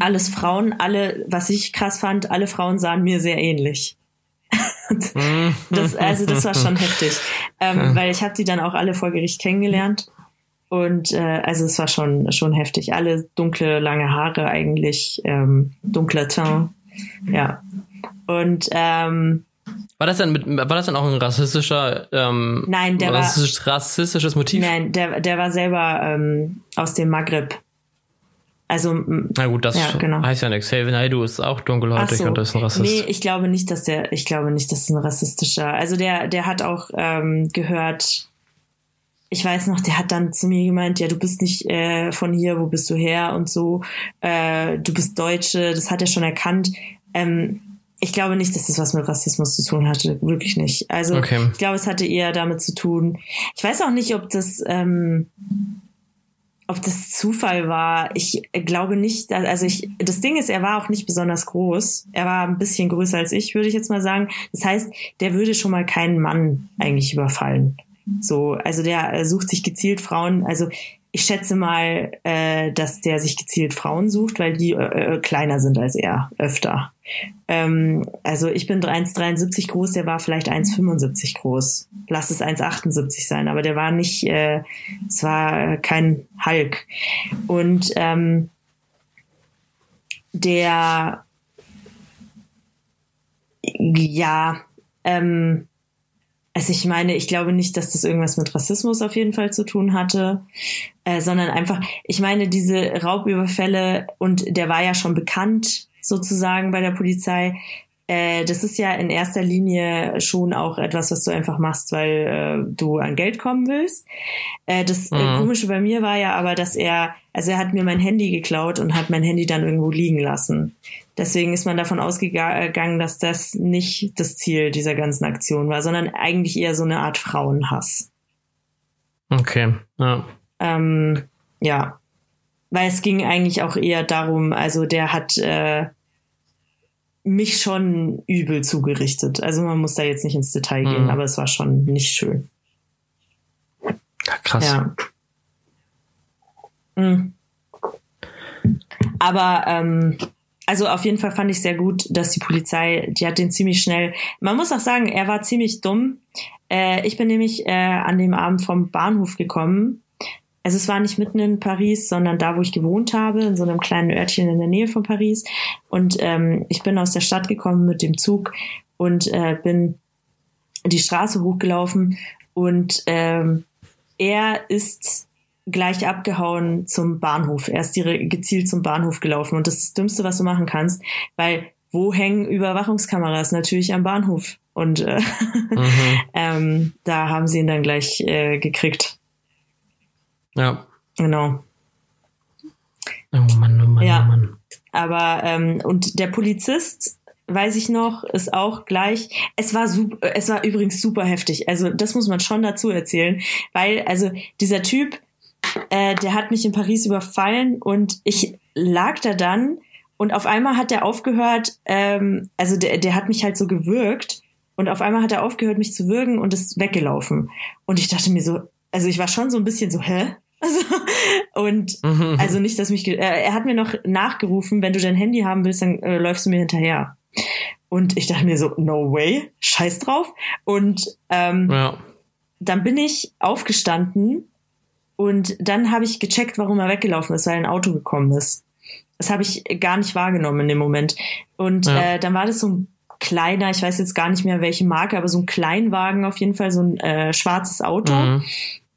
alles Frauen, alle, was ich krass fand, alle Frauen sahen mir sehr ähnlich. [laughs] Das, also das war schon [laughs] heftig, ähm, weil ich habe die dann auch alle vor Gericht kennengelernt und äh, also es war schon schon heftig. Alle dunkle lange Haare eigentlich, ähm, dunkler Teint, ja. Und ähm, War das dann mit, war das dann auch ein rassistischer, ähm, Nein, der war- rassistisch, rassistisches Motiv? nein, der der war selber ähm, aus dem Maghreb. Also Na gut, das Ja, genau. heißt ja nichts. Xavier Naidoo ist auch dunkelhäutig so. und ist ein Rassist. Nee, ich glaube nicht, dass der, ich glaube nicht, dass es ein rassistischer, also der, der hat auch ähm, gehört, ich weiß noch, der hat dann zu mir gemeint, ja, du bist nicht äh, von hier, wo bist du her und so, äh, du bist Deutsche, das hat er schon erkannt. Ähm, ich glaube nicht, dass das was mit Rassismus zu tun hatte, wirklich nicht. Also Okay. ich glaube, es hatte eher damit zu tun. Ich weiß auch nicht, ob das, ähm, ob das Zufall war. Ich glaube nicht, also ich, das Ding ist, er war auch nicht besonders groß. Er war ein bisschen größer als ich, würde ich jetzt mal sagen. Das heißt, der würde schon mal keinen Mann eigentlich überfallen. So, also der äh, sucht sich gezielt Frauen. Also ich schätze mal, äh, dass der sich gezielt Frauen sucht, weil die äh, äh, kleiner sind als er öfter. Ähm, also ich bin 1,73 groß, der war vielleicht 1,75 groß. Lass es 1,78 sein, aber der war nicht, äh, es war kein Hulk. Und ähm, der, ja, ähm, also ich meine, ich glaube nicht, dass das irgendwas mit Rassismus auf jeden Fall zu tun hatte, äh, sondern einfach, ich meine, diese Raubüberfälle und der war ja schon bekannt sozusagen bei der Polizei. Äh, das ist ja in erster Linie schon auch etwas, was du einfach machst, weil äh, du an Geld kommen willst. Äh, das äh, Mhm. Komische bei mir war ja aber, dass er, also er hat mir mein Handy geklaut und hat mein Handy dann irgendwo liegen lassen. Deswegen ist man davon ausgegangen, dass das nicht das Ziel dieser ganzen Aktion war, sondern eigentlich eher so eine Art Frauenhass. Okay, ja. Ähm, ja, weil es ging eigentlich auch eher darum, also der hat äh, mich schon übel zugerichtet. Also man muss da jetzt nicht ins Detail gehen, Mhm. aber es war schon nicht schön. ja krass. Ja. Mhm. Aber ähm, also auf jeden Fall fand ich sehr gut, dass die Polizei, die hat den ziemlich schnell. Man muss auch sagen, er war ziemlich dumm. Äh, ich bin nämlich äh, an dem Abend vom Bahnhof gekommen. Also es war nicht mitten in Paris, sondern da, wo ich gewohnt habe, in so einem kleinen Örtchen in der Nähe von Paris. Und ähm, ich bin aus der Stadt gekommen mit dem Zug und äh, bin die Straße hochgelaufen und ähm, er ist gleich abgehauen zum Bahnhof. Er ist direkt gezielt zum Bahnhof gelaufen und das ist das Dümmste, was du machen kannst, weil wo hängen Überwachungskameras? Natürlich am Bahnhof. Und äh, [laughs] Mhm. ähm, da haben sie ihn dann gleich äh, gekriegt. Ja. Genau. Oh Mann, oh Mann, Ja. oh Mann. Aber ähm, und der Polizist, weiß ich noch, ist auch gleich. Es war super, es war übrigens super heftig. Also das muss man schon dazu erzählen, weil also dieser Typ, äh, der hat mich in Paris überfallen und ich lag da dann und auf einmal hat er aufgehört. Ähm, also der, der hat mich halt so gewürgt und auf einmal hat er aufgehört, mich zu würgen und ist weggelaufen. Und ich dachte mir so, also ich war schon so ein bisschen so, hä? Also, und Mhm. also nicht, dass mich. Äh, er hat mir noch nachgerufen, wenn du dein Handy haben willst, dann äh, läufst du mir hinterher. Und ich dachte mir so, no way, scheiß drauf. Und ähm, ja. dann bin ich aufgestanden und dann habe ich gecheckt, warum er weggelaufen ist, weil ein Auto gekommen ist. Das habe ich gar nicht wahrgenommen in dem Moment. Und Ja. äh, dann war das so ein kleiner, ich weiß jetzt gar nicht mehr welche Marke, aber so ein Kleinwagen auf jeden Fall, so ein äh, schwarzes Auto. Mhm.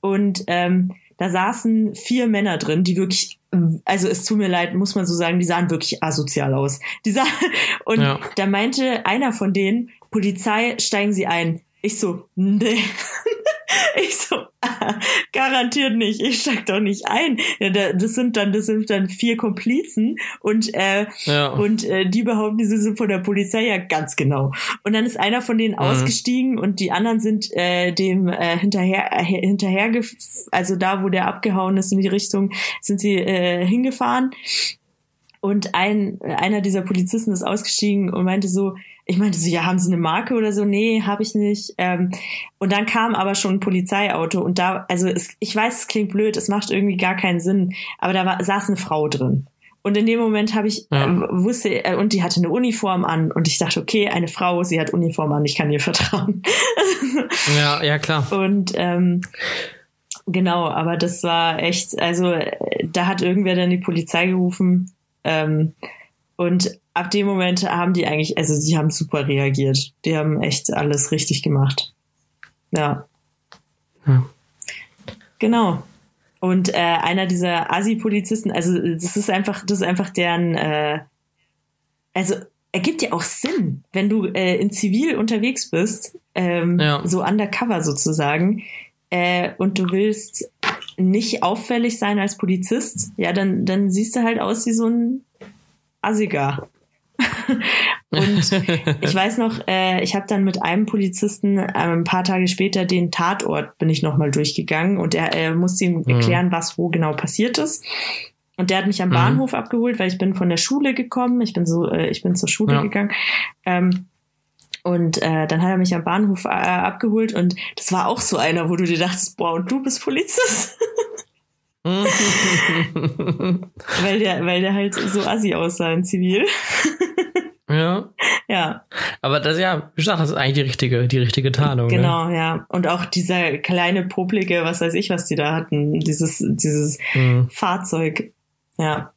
Und ähm, da saßen vier Männer drin, die wirklich, also es tut mir leid, muss man so sagen, die sahen wirklich asozial aus. Die sah [laughs] und Ja. da meinte einer von denen, Polizei, steigen Sie ein. Ich so, nee. [laughs] Ich so, ah, [laughs] garantiert nicht. Ich steig doch nicht ein. Das sind dann, das sind dann vier Komplizen und äh, Ja. und äh, die behaupten, sie sind von der Polizei ja ganz genau. Und dann ist einer von denen ausgestiegen und die anderen sind äh, dem äh, hinterher äh, hinterher also da, wo der abgehauen ist in die Richtung, sind sie äh, hingefahren. Und ein, einer dieser Polizisten ist ausgestiegen und meinte so, ich meinte so, ja, haben Sie eine Marke oder so? Nee, habe ich nicht. Ähm, und dann kam aber schon ein Polizeiauto und da, also es, ich weiß, es klingt blöd, es macht irgendwie gar keinen Sinn, aber da war, saß eine Frau drin. Und in dem Moment habe ich ja. äh, wusste äh, und die hatte eine Uniform an und ich dachte, okay, eine Frau, sie hat Uniform an, ich kann ihr vertrauen. [laughs] ja, ja klar. Und ähm, genau, aber das war echt, also da hat irgendwer dann die Polizei gerufen ähm, und ab dem Moment haben die eigentlich, also die haben super reagiert, die haben echt alles richtig gemacht. Ja. ja. Genau. Und äh, einer dieser Asi-Polizisten, also das ist einfach, das ist einfach deren, äh, also ergibt ja auch Sinn, wenn du äh, in Zivil unterwegs bist, ähm, ja. so undercover sozusagen, äh, und du willst nicht auffällig sein als Polizist, ja, dann, dann siehst du halt aus wie so ein Assiger. [laughs] und ich weiß noch, äh, ich habe dann mit einem Polizisten äh, ein paar Tage später den Tatort bin ich nochmal durchgegangen und er äh, musste ihm mhm. erklären, was wo genau passiert ist. Und der hat mich am mhm. Bahnhof abgeholt, weil ich bin von der Schule gekommen. Ich bin so, äh, ich bin zur Schule ja. gegangen. Ähm, und äh, dann hat er mich am Bahnhof äh, abgeholt und das war auch so einer, wo du dir dachtest, boah, und du bist Polizist. [laughs] weil der, weil der halt so assi aussah in Zivil. Ja. [laughs] Ja. Aber das ja, wie gesagt, das ist eigentlich die richtige, die richtige Tarnung. Ne? Genau, ne? ja. Und auch dieser kleine Publike, was weiß ich, was die da hatten, dieses, dieses mhm. Fahrzeug. Ja.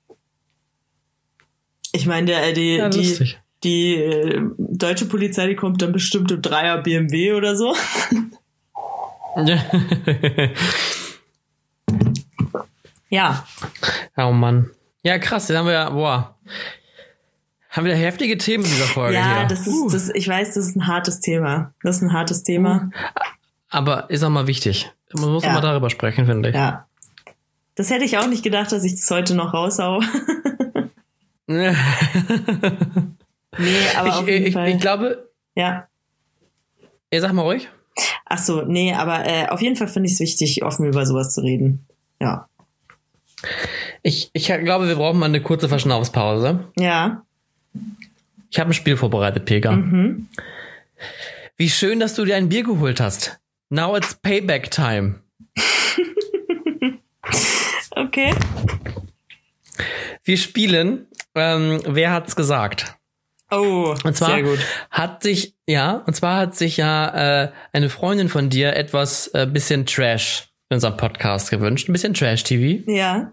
Ich meine, der, die, ja, die, die äh, deutsche Polizei, die kommt dann bestimmt im Dreier BMW oder so. [laughs] ja. Oh Mann. Ja, krass, dann haben wir ja, boah. Haben wir heftige Themen in dieser Folge ja, hier. das ist, uh. das, ich weiß, das ist ein hartes Thema. Das ist ein hartes Thema. Aber ist auch mal wichtig. Man muss ja. auch mal darüber sprechen, finde ich. Ja. Das hätte ich auch nicht gedacht, dass ich das heute noch raushau. [laughs] nee, aber ich, auf jeden ich, Fall. Ich glaube. Ja. Ihr sag mal ruhig. Ach so, nee, aber äh, auf jeden Fall finde ich es wichtig, offen über sowas zu reden. Ja. Ich, ich glaube, wir brauchen mal eine kurze Verschnaufspause. Ja. Ich habe ein Spiel vorbereitet, Pega. Mhm. Wie schön, dass du dir ein Bier geholt hast. Now it's payback time. [laughs] okay. Wir spielen. Ähm, wer hat's gesagt? Oh, und zwar sehr gut. hat sich ja, und zwar hat sich ja äh, eine Freundin von dir etwas äh, bisschen Trash in unserem Podcast gewünscht, ein bisschen Trash TV. Ja.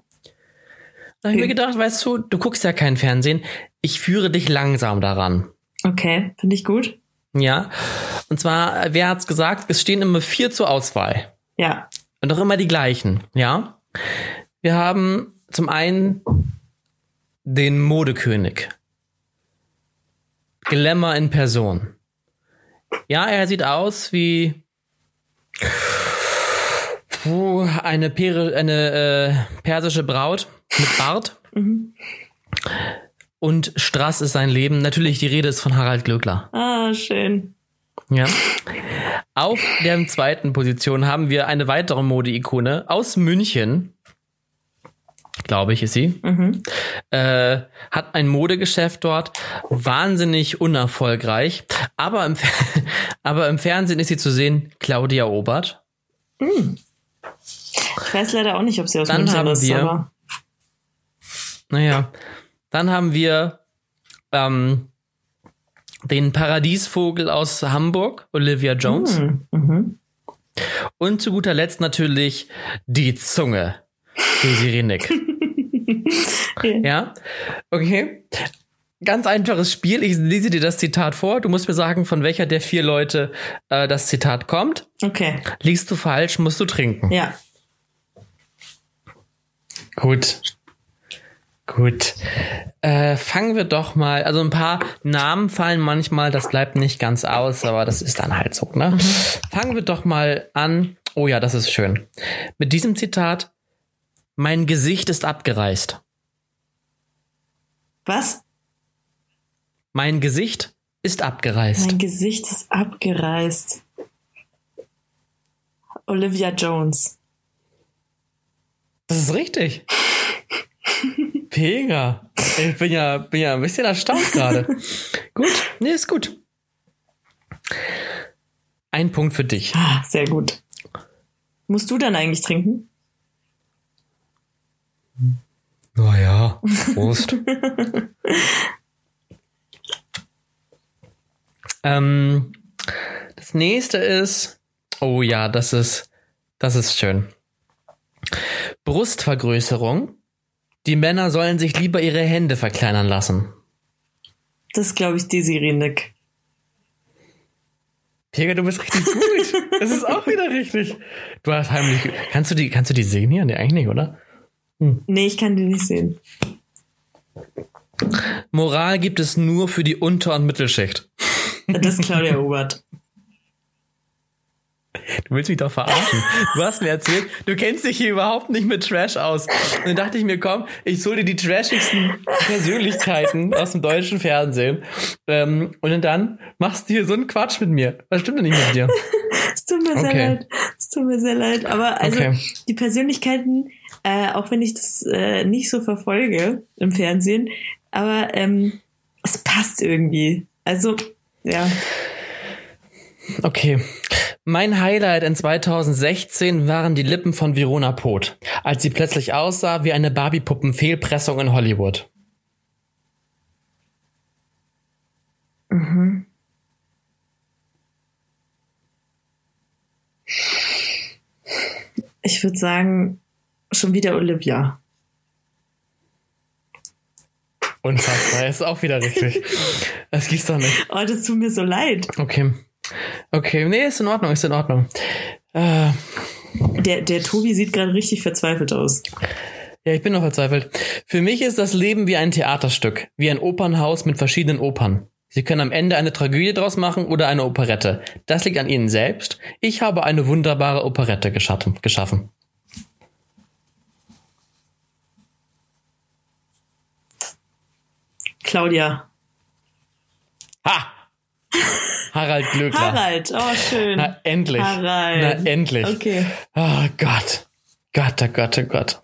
Da habe ich mir gedacht, weißt du, du guckst ja kein Fernsehen. Ich führe dich langsam daran. Okay, finde ich gut. Ja. Und zwar, wer hat's gesagt? Es stehen immer vier zur Auswahl. Ja. Und auch immer die gleichen. Ja. Wir haben zum einen den Modekönig. Glamour in Person. Ja, er sieht aus wie eine, Peri eine äh, persische Braut mit Bart. Mhm. Und Strass ist sein Leben. Natürlich, die Rede ist von Harald Glöckler. Ah, schön. Ja. Auf der zweiten Position haben wir eine weitere Mode-Ikone aus München. Glaube ich, ist sie. Mhm. Äh, hat ein Modegeschäft dort. Wahnsinnig unerfolgreich. Aber im, [laughs] aber im Fernsehen ist sie zu sehen, Claudia Obert. Mhm. Ich weiß leider auch nicht, ob sie aus Dann München haben ist, wir, naja. Dann haben wir ähm, den Paradiesvogel aus Hamburg, Olivia Jones. Mhm. Mhm. Und zu guter Letzt natürlich die Zunge, Desiree Nick. [laughs] ja. ja, okay. Ganz einfaches Spiel. Ich lese dir das Zitat vor. Du musst mir sagen, von welcher der vier Leute äh, das Zitat kommt. Okay. Liegst du falsch, musst du trinken. Ja. Gut. Gut. Äh, fangen wir doch mal. Also ein paar Namen fallen manchmal, das bleibt nicht ganz aus, aber das ist dann halt so, ne? Mhm. Fangen wir doch mal an. Oh ja, das ist schön. Mit diesem Zitat. Mein Gesicht ist abgereist. Was? Mein Gesicht ist abgereist. Mein Gesicht ist abgereist. Olivia Jones. Das ist richtig. Pega. Ich bin ja, bin ja ein bisschen erstaunt gerade. [laughs] gut, nee, ist gut. Ein Punkt für dich. Ah, sehr gut. Musst du dann eigentlich trinken? Naja, Prost. [laughs] ähm, das nächste ist, oh ja, das ist, das ist schön. Brustvergrößerung. Die Männer sollen sich lieber ihre Hände verkleinern lassen. Das glaube ich Desiree Nick. Jäger, du bist richtig gut. Das ist auch wieder richtig. Du hast heimlich. Kannst du die, kannst du die sehen hier? Nee, eigentlich nicht, oder? Hm. Nee, ich kann die nicht sehen. Moral gibt es nur für die Unter- und Mittelschicht. Das ist Claudia Obert. Du willst mich doch verarschen. Du hast mir erzählt, du kennst dich hier überhaupt nicht mit Trash aus. Und dann dachte ich mir, komm, ich hol dir die trashigsten Persönlichkeiten aus dem deutschen Fernsehen. Ähm, und dann machst du hier so einen Quatsch mit mir. Was stimmt denn nicht mit dir? [laughs] Es tut mir sehr Okay. leid. Es tut mir sehr leid. Aber also Okay. die Persönlichkeiten, äh, auch wenn ich das äh, nicht so verfolge im Fernsehen, aber ähm, es passt irgendwie. Also, ja. Okay. Mein Highlight in 2016 waren die Lippen von Verona Poth, als sie plötzlich aussah wie eine Barbie-Puppen-Fehlpressung in Hollywood. Ich würde sagen, schon wieder Olivia. Unfassbar, ist auch wieder richtig. [laughs] Das gibt's doch nicht. Oh, das tut mir so leid. Okay. Okay, nee, ist in Ordnung, ist in Ordnung. Äh, Der, der Tobi sieht gerade richtig verzweifelt aus. ja, ich bin noch verzweifelt. Für mich ist das Leben wie ein Theaterstück, wie ein Opernhaus mit verschiedenen Opern. Sie können am Ende eine Tragödie draus machen oder eine Operette. Das liegt an Ihnen selbst. Ich habe eine wunderbare Operette geschaffen. geschaffen. Claudia. Ha! Harald Glöckler. Harald. Oh, schön. Na, endlich. Harald. Na, endlich. Okay. Oh Gott. Gott, oh Gott, oh Gott.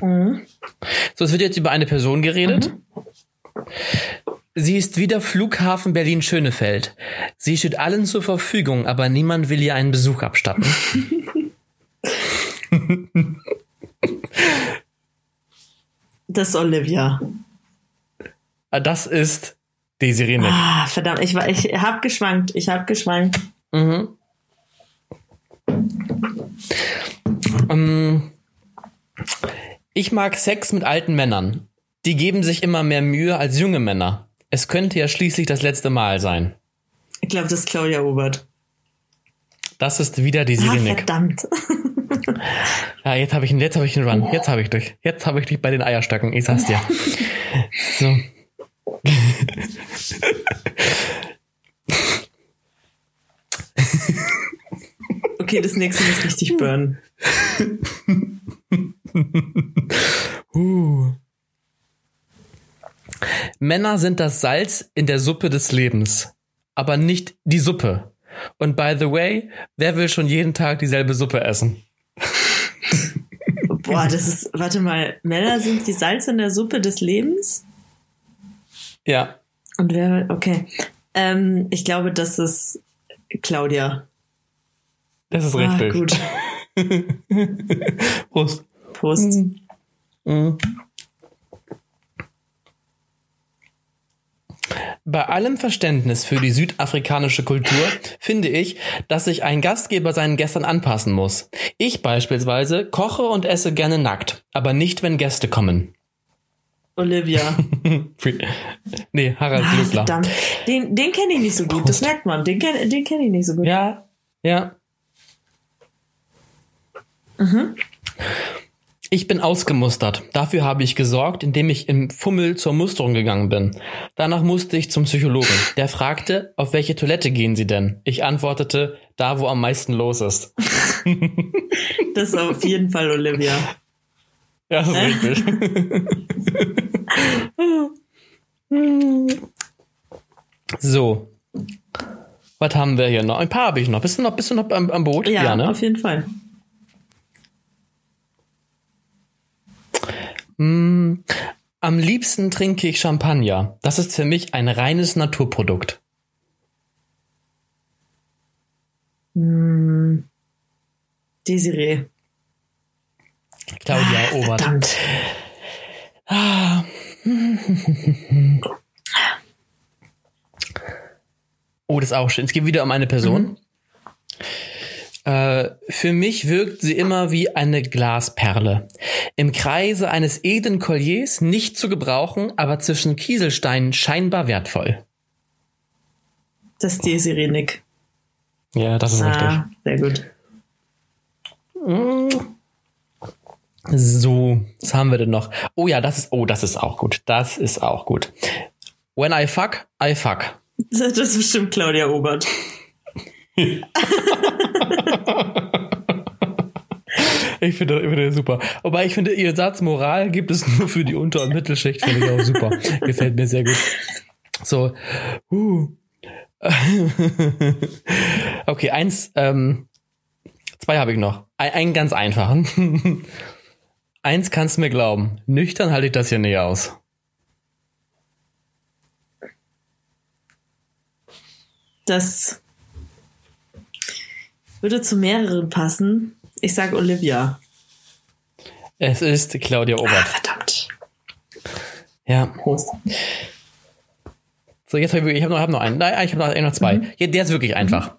Mhm. So, es wird jetzt über eine Person geredet. Sie ist wieder Flughafen Berlin-Schönefeld. Sie steht allen zur Verfügung, aber niemand will ihr einen Besuch abstatten. [laughs] Das ist Olivia. Ah, das ist Desiree Nick. Ah, verdammt. Ich, war- ich hab geschwankt. Ich hab geschwankt. Mhm. Ähm, ich mag Sex mit alten Männern. Die geben sich immer mehr Mühe als junge Männer. Es könnte ja schließlich das letzte Mal sein. Ich glaube, das ist Claudia Obert. Das ist wieder die Ah, Sirenik. verdammt. [laughs] Ja, jetzt habe ich, jetzt habe ich einen Run. Jetzt habe ich dich. Jetzt habe ich dich bei den Eierstöcken. Ich sag's dir. [laughs] So. Okay, das nächste muss richtig burnen. Uh. Männer sind das Salz in der Suppe des Lebens, aber nicht die Suppe. Und by the way, wer will schon jeden Tag dieselbe Suppe essen? Boah, das ist, warte mal, Männer sind die Salz in der Suppe des Lebens? Ja, Und wer, okay. Ähm, ich glaube, das ist Claudia. das ist Ah, richtig. gut. [laughs] Prost. Prost. Mhm. Bei allem Verständnis für die südafrikanische Kultur finde ich, dass sich ein Gastgeber seinen Gästen anpassen muss. Ich beispielsweise koche und esse gerne nackt, aber nicht, wenn Gäste kommen. Olivia. [laughs] nee, Harald Ah, Glöckler. verdammt. Den, den kenne ich nicht so gut. Das merkt man. Den kenne den kenn ich nicht so gut. Ja, ja. Mhm. Ich bin ausgemustert. Dafür habe ich gesorgt, indem ich im Fummel zur Musterung gegangen bin. Danach musste ich zum Psychologen. Der fragte, auf welche Toilette gehen Sie denn? Ich antwortete, da wo am meisten los ist. [laughs] Das ist auf jeden Fall Olivia. Ja, das ist richtig. [laughs] so. Was haben wir hier noch? Ein paar habe ich noch. Bist du noch, bist du noch am, am Boot? Ja, ne? auf jeden Fall. Mm, Am liebsten trinke ich Champagner. Das ist für mich ein reines Naturprodukt. Hm. Desiree. Claudia Obert. Verdammt. Oh, das ist auch schön. Es geht wieder um eine Person. Äh, für mich wirkt sie immer wie eine Glasperle. Im Kreise eines edlen Colliers nicht zu gebrauchen, aber zwischen Kieselsteinen scheinbar wertvoll. Das ist Desiree Nick. Ja, das ist Ah, sehr gut. richtig. So, was haben wir denn noch? Oh ja, das ist, oh, das ist auch gut. Das ist auch gut. When I fuck, I fuck. Das ist bestimmt Claudia Obert. Ich finde, das super. Wobei ich finde, ihr Satz Moral gibt es nur für die Unter- und Mittelschicht, finde ich auch super. Gefällt mir sehr gut. So, uh. okay, eins, ähm, zwei habe ich noch. Ein, einen ganz einfachen. Eins kannst du mir glauben. Nüchtern halte ich das hier nicht aus. Das würde zu mehreren passen. Ich sag Olivia. Es ist Claudia Ah, Obert. verdammt. Ja. Prost. So, jetzt habe ich, ich hab noch, hab noch einen. Nein, ich habe noch, ich hab noch zwei. Ja, der ist wirklich einfach.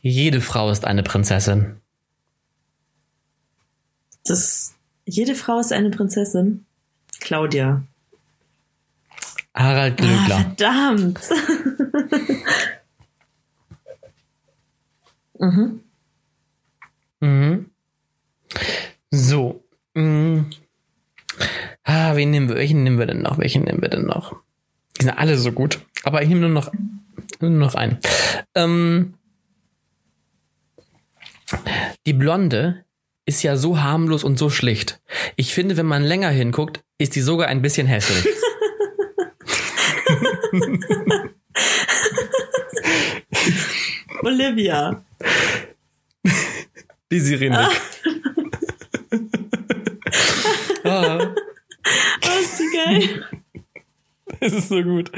Jede Frau ist eine Prinzessin. Das, jede Frau ist eine Prinzessin. Claudia. Harald Ah, Glöckler. verdammt. [laughs] mhm. Mhm. So. Mhm. Ah, wen nehmen wir? Welchen nehmen wir denn noch? Welchen nehmen wir denn noch? Die sind alle so gut. Aber ich nehme nur noch, nur noch einen. Ähm, die Blonde ist ja so harmlos und so schlicht. Ich finde, wenn man länger hinguckt, ist die sogar ein bisschen hässlich. [laughs] Olivia. Die Sirene. ah. [laughs] Oh, ist die geil. [laughs] Es ist so gut.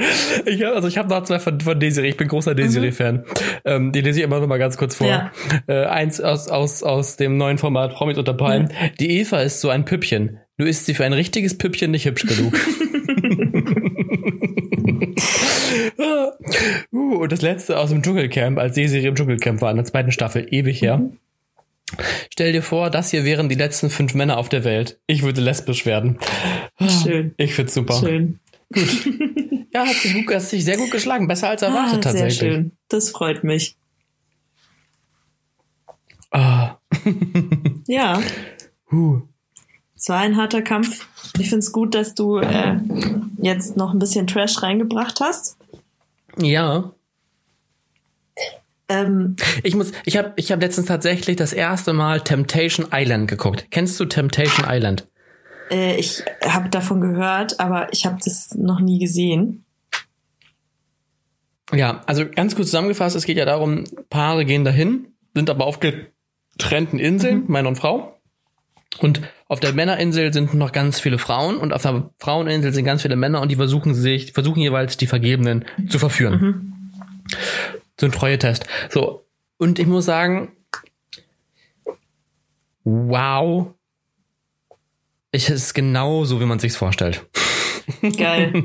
Ich hab, also ich habe noch zwei von, von Desiree. Ich bin großer Desiree-Fan. Ähm, die lese ich immer noch mal ganz kurz vor. Ja. Äh, eins aus, aus, aus dem neuen Format Promis unter Palmen. Die Eva ist so ein Püppchen. Nur ist sie für ein richtiges Püppchen nicht hübsch genug. [laughs] [laughs] uh, und das letzte aus dem Dschungelcamp, als Desiree im Dschungelcamp war, in der zweiten Staffel, ewig her. Stell dir vor, das hier wären die letzten fünf Männer auf der Welt. Ich würde lesbisch werden. Schön. Ich find's super. Schön. Ja, hat sich, gut, hat sich sehr gut geschlagen. Besser als erwartet Ah, sehr tatsächlich. schön. Das freut mich. Ah. Ja, [laughs] Huh. es war ein harter Kampf. Ich finde es gut, dass du äh, jetzt noch ein bisschen Trash reingebracht hast. Ja. Ähm, Ich muss, ich habe ich hab letztens tatsächlich das erste Mal Temptation Island geguckt. Kennst du Temptation Island? Äh, ich habe davon gehört, aber ich habe das noch nie gesehen. Ja, also ganz kurz zusammengefasst, es geht ja darum, Paare gehen dahin, sind aber auf getrennten Inseln, Mann und Frau. Und auf der Männerinsel sind noch ganz viele Frauen und auf der Fraueninsel sind ganz viele Männer und die versuchen sich, versuchen jeweils die Vergebenen zu verführen. So ein Treue-Test. So. Und ich muss sagen, wow. Ich, es ist genau so, wie man sich's vorstellt. Geil. [laughs]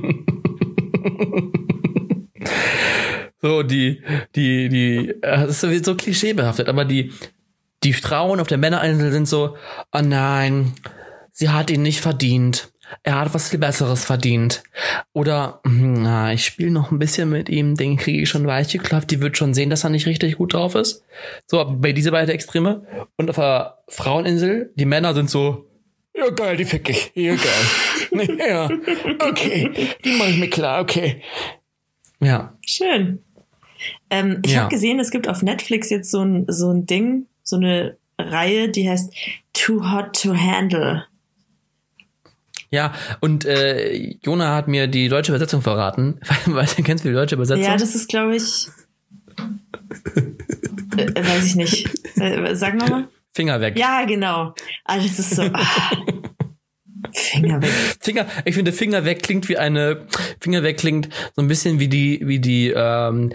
So, die, die, die, äh, das ist so, klischeebehaftet, aber die, die Frauen auf der Männerinsel sind so, oh nein, sie hat ihn nicht verdient. Er hat was viel Besseres verdient. Oder, hm, na, ich spiele noch ein bisschen mit ihm, den kriege ich schon weich geklopft, die wird schon sehen, dass er nicht richtig gut drauf ist. So, bei diese beiden Extreme. Und auf der Fraueninsel, die Männer sind so, ja geil, die fick ich. Ja geil. [laughs] ja, okay, die mach ich mir klar, okay. Ja, Schön. Ähm, ich Ja. habe gesehen, es gibt auf Netflix jetzt so ein, so ein Ding, so eine Reihe, die heißt Too Hot to Handle. Ja, und äh, Jona hat mir die deutsche Übersetzung verraten. [laughs] Weil du kennst du die deutsche Übersetzung? Ja, das ist, glaube ich. [laughs] äh, weiß ich nicht. Äh, sag nochmal. Finger weg. Ja, genau. Ah, das ist so. Ah. Finger weg. Finger, ich finde Finger weg klingt wie eine Finger weg klingt so ein bisschen wie die wie die ähm,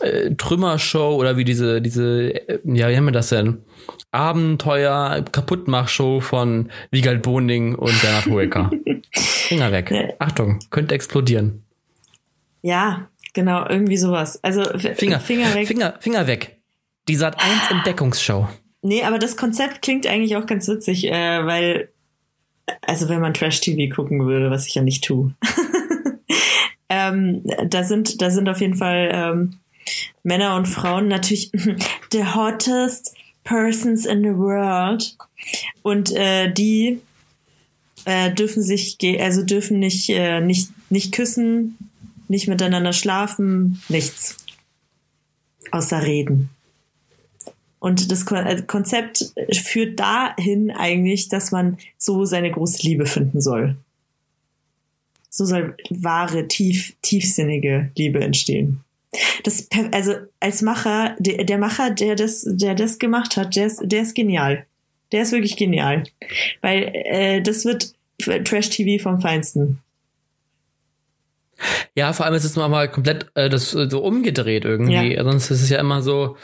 äh, Trümmershow oder wie diese diese äh, ja wie haben wir das denn Abenteuer Kaputtmachshow von Wiegald Boning und Bernhard Hoeker. [laughs] Finger weg. Achtung, könnte explodieren. Ja, genau, irgendwie sowas. Also Finger, Finger weg. Finger, Finger weg. Die Sat 1 Entdeckungsshow. Nee, aber das Konzept klingt eigentlich auch ganz witzig, äh, weil, also wenn man Trash-TV gucken würde, was ich ja nicht tue, [laughs] ähm, da sind, da sind auf jeden Fall ähm, Männer und Frauen natürlich [laughs] the hottest persons in the world und äh, die äh, dürfen sich, also dürfen nicht, äh, nicht, nicht küssen, nicht miteinander schlafen, nichts. Außer reden. Und das äh, Konzept führt dahin eigentlich, dass man so seine große Liebe finden soll. So soll wahre, tief, tiefsinnige Liebe entstehen. Das, also als Macher, der, der Macher, der das, der das gemacht hat, der ist, der ist genial. Der ist wirklich genial. Weil äh, das wird Trash-TV vom Feinsten. Ja, vor allem ist es mal komplett äh, das äh, so umgedreht irgendwie. Ja. Sonst ist es ja immer so,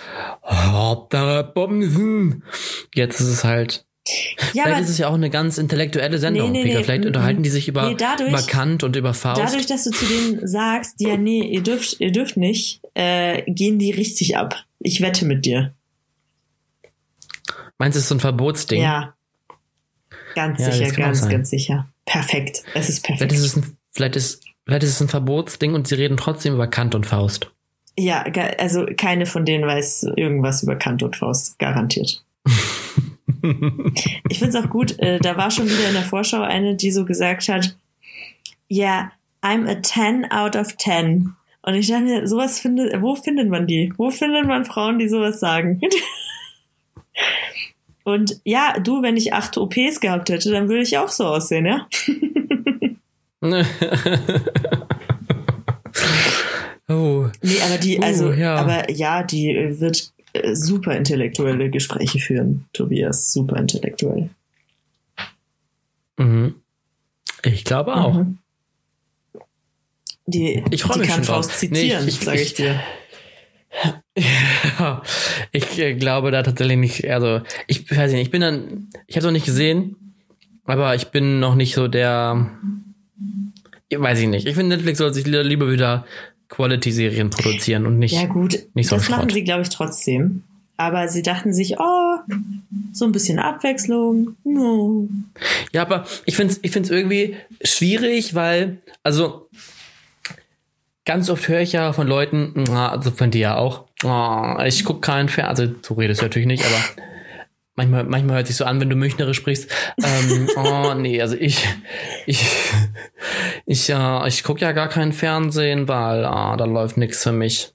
Hauptsache Bomben. Jetzt ist es halt. Ja, vielleicht ist es ja auch eine ganz intellektuelle Sendung. Nee, nee, Peter. nee, vielleicht mm, unterhalten die sich über, nee, dadurch- über Kant und über Faust. dadurch, dass du zu denen sagst, ja, nee, ihr dürft, ihr dürft nicht, äh, gehen die richtig ab. Ich wette mit dir. Meinst du, es ist so ein Verbotsding? Ja. Ganz Ja, sicher, ganz, ganz sicher. Perfekt. Es ist Vielleicht perfekt. ist es ein, vielleicht ist, vielleicht ist es ein Verbotsding und sie reden trotzdem über Kant und Faust. Ja, also keine von denen weiß irgendwas über Kant und Faust, garantiert. [laughs] Ich finde es auch gut, äh, da war schon wieder in der Vorschau eine, die so gesagt hat, ja, I'm a 10 out of 10. Und ich dachte mir, sowas findet, wo findet man die? Wo findet man Frauen, die sowas sagen? [laughs] Und ja, du, wenn ich acht OPs gehabt hätte, dann würde ich auch so aussehen, ja? [laughs] oh. Nee, aber die, also, Uh, ja. aber ja, die wird äh, super intellektuelle Gespräche führen, Tobias. Super intellektuell. Mhm. Ich glaube auch. Mhm. Die, Ich die mich kann schon drauf. Faust Nee, zitieren, ich- ich- sage ich dir. Ja, [laughs] ich äh, glaube da tatsächlich nicht, also ich weiß nicht, ich bin dann, ich habe noch nicht gesehen, aber ich bin noch nicht so der, weiß ich nicht. Ich finde Netflix soll sich li- lieber wieder Quality-Serien produzieren und nicht. Ja, gut, nicht so das machen sie, glaube ich, trotzdem. Aber sie dachten sich, oh, so ein bisschen Abwechslung. No. Ja, aber ich finde es ich find's irgendwie schwierig, weil, also ganz oft höre ich ja von Leuten, also von dir ja auch, oh, ich gucke keinen Fernsehen, also so redest du natürlich nicht, aber manchmal, manchmal hört sich so an, wenn du Münchnerisch sprichst, ähm, [laughs] oh nee, also ich, ich, ich, äh, ich gucke ja gar keinen Fernsehen, weil ah, da läuft nichts für mich.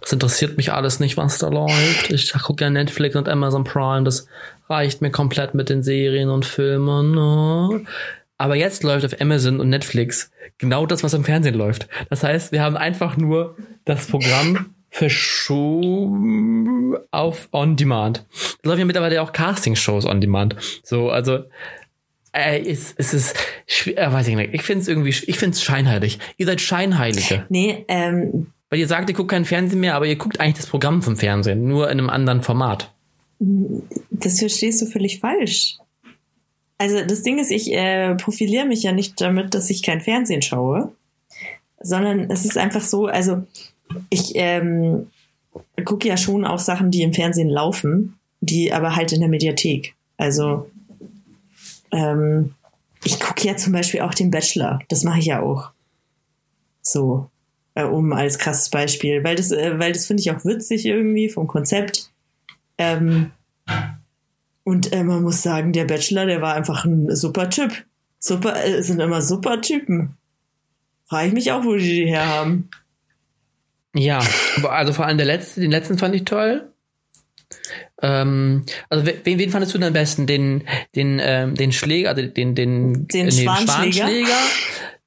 Das interessiert mich alles nicht, was da läuft. Ich gucke ja Netflix und Amazon Prime, das reicht mir komplett mit den Serien und Filmen. ne? Aber jetzt läuft auf Amazon und Netflix genau das, was im Fernsehen läuft. Das heißt, wir haben einfach nur das Programm verschoben auf On Demand. Da laufen ja mittlerweile auch Casting-Shows On Demand. So, also äh, es, es ist, äh, weiß ich nicht. Ich finde es irgendwie, ich finde es scheinheilig. Ihr seid Scheinheilige. Nee, ähm, Weil ihr sagt, ihr guckt kein Fernsehen mehr, aber ihr guckt eigentlich das Programm vom Fernsehen, nur in einem anderen Format. das verstehst du völlig falsch. Also das Ding ist, ich äh, profiliere mich ja nicht damit, dass ich kein Fernsehen schaue, sondern es ist einfach so, also ich ähm, gucke ja schon auch Sachen, die im Fernsehen laufen, die aber halt in der Mediathek. Also ähm, ich gucke ja zum Beispiel auch den Bachelor, das mache ich ja auch. So, äh, um als krasses Beispiel, weil das, äh, weil das finde ich auch witzig irgendwie vom Konzept. Ähm, und äh, man muss sagen, der Bachelor, der war einfach ein super Typ. Super, äh, sind immer super Typen. Frage ich mich auch, wo die die herhaben. Ja, aber also vor allem der letzte, den letzten fand ich toll. Ähm, also we- wen, wen fandest du denn am besten? Den, den, ähm, den Schläger, also den, den, Den äh, Schwanschläger? Schwanschläger,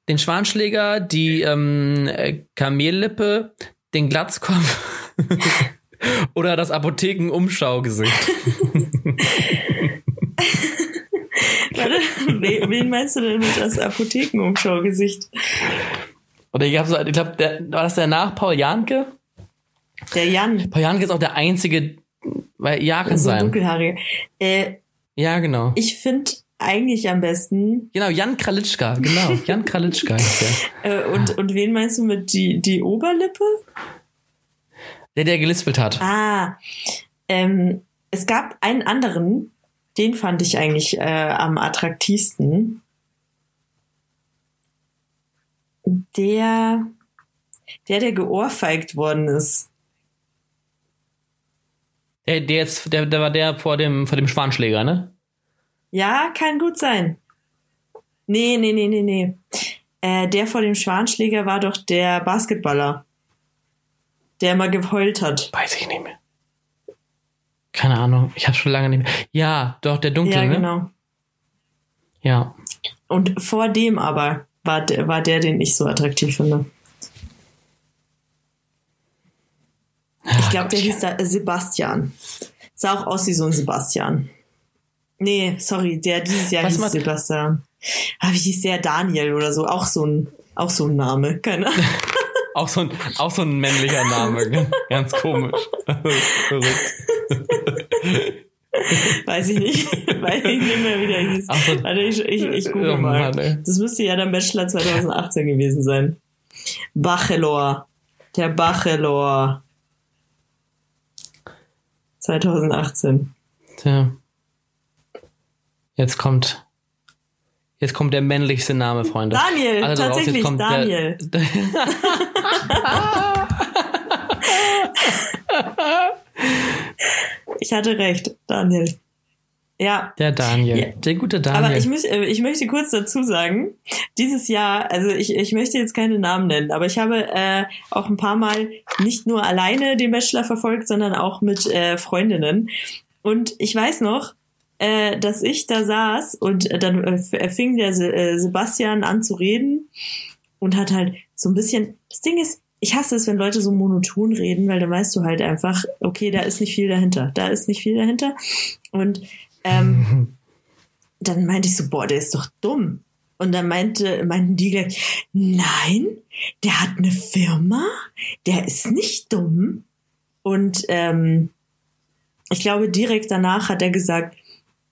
den Schwanschläger, die ähm, äh, Kamellippe, den Glatzkopf [laughs] oder das Apotheken-Umschaugesicht. [laughs] Warte. wen meinst du denn mit das Apothekenumschau-Gesicht? Oder ich, hab so, ich glaube, war das der nach Paul Janke? Der Jan. Paul Janke ist auch der einzige, weil ja kann so sein. dunkelhaarige. Äh, Ja, genau. ich finde eigentlich am besten. Genau, Jan Kralitschka, genau. [laughs] Jan Kralitschka ist der. Äh, und, und wen meinst du mit die, die Oberlippe? Der, der gelispelt hat. Ah, ähm, es gab einen anderen, den fand ich eigentlich äh, am attraktivsten. Der, der, der geohrfeigt worden ist. Der, der jetzt, der, der war der vor dem, vor dem Schwanschläger, ne? Ja, kann gut sein. Nee, nee, nee, nee, nee. Äh, der vor dem Schwanschläger war doch der Basketballer. Der immer geheult hat. Weiß ich nicht mehr. Keine Ahnung, ich habe schon lange nicht mehr. Ja, doch, der dunkle, ja, ne? genau. Ja. Und vor dem aber war der, war der, den ich so attraktiv finde. Ich glaube, der hieß da Sebastian. Sah auch aus wie so ein Sebastian. Nee, sorry, der dieses Jahr Was hieß Sebastian. Ah, wie hieß der Daniel oder so? Auch so ein, auch so ein Name, keine Ahnung. [laughs] Auch so ein, auch so ein männlicher Name, [laughs] ganz komisch. [laughs] [laughs] Weiß ich nicht. [laughs] Weiß ich nicht mehr, wie der hieß. Ach so. Warte, ich, ich, ich google Oh mal. Mann. Das müsste ja der Bachelor 2018 gewesen sein. Bachelor. Der Bachelor. 2018. Tja. Jetzt kommt, jetzt kommt der männlichste Name, Freunde. Daniel, draußen, tatsächlich, kommt Daniel. Der, [laughs] Ich hatte recht, Daniel. Ja, der Daniel. Ja. Der gute Daniel. aber ich, muss, äh, ich möchte kurz dazu sagen, dieses Jahr, also ich, ich möchte jetzt keine Namen nennen, aber ich habe äh, auch ein paar Mal nicht nur alleine den Bachelor verfolgt, sondern auch mit äh, Freundinnen. Und ich weiß noch, äh, dass ich da saß und äh, dann äh, f- fing der Se äh, Sebastian an zu reden und hat halt so ein bisschen, das Ding ist, ich hasse es, wenn Leute so monoton reden, weil dann weißt du halt einfach, okay, da ist nicht viel dahinter, da ist nicht viel dahinter. Und ähm, [laughs] dann meinte ich so, boah, der ist doch dumm. Und dann meinte, meinten die gleich, nein, der hat eine Firma, der ist nicht dumm. Und ähm, ich glaube, direkt danach hat er gesagt,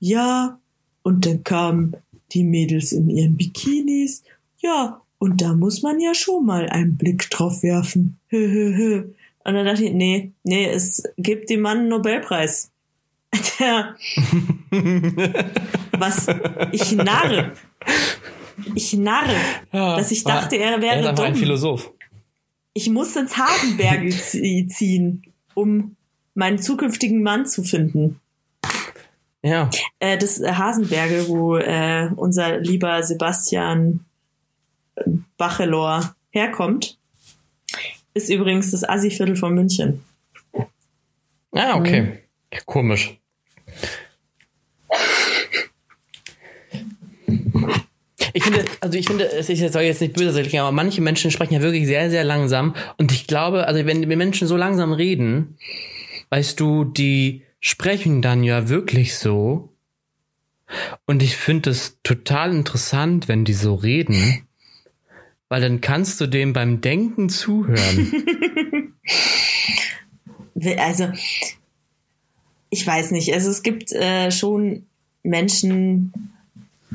ja, und dann kamen die Mädels in ihren Bikinis, ja, und da muss man ja schon mal einen Blick drauf werfen. Hö, hö, hö. Und dann dachte ich, nee, nee, es gibt dem Mann einen Nobelpreis. [laughs] Der, was, ich narre. Ich narre, Ja, dass ich dachte, er er ist wäre einfach ein dumm. Philosoph. Ich muss ins Hasenberge [laughs] zie- ziehen, um meinen zukünftigen Mann zu finden. Ja. Äh, das äh, Hasenberge, wo äh, unser lieber Sebastian Bachelor herkommt, ist übrigens das Assi-Viertel von München. Ah, okay. Komisch. Ich finde, also ich finde, es ist jetzt soll jetzt nicht böse sein, aber manche Menschen sprechen ja wirklich sehr, sehr langsam. Und ich glaube, also wenn Menschen so langsam reden, weißt du, die sprechen dann ja wirklich so. Und ich finde es total interessant, wenn die so reden, weil dann kannst du dem beim Denken zuhören. [laughs] Also, ich weiß nicht. Also es gibt äh, schon Menschen.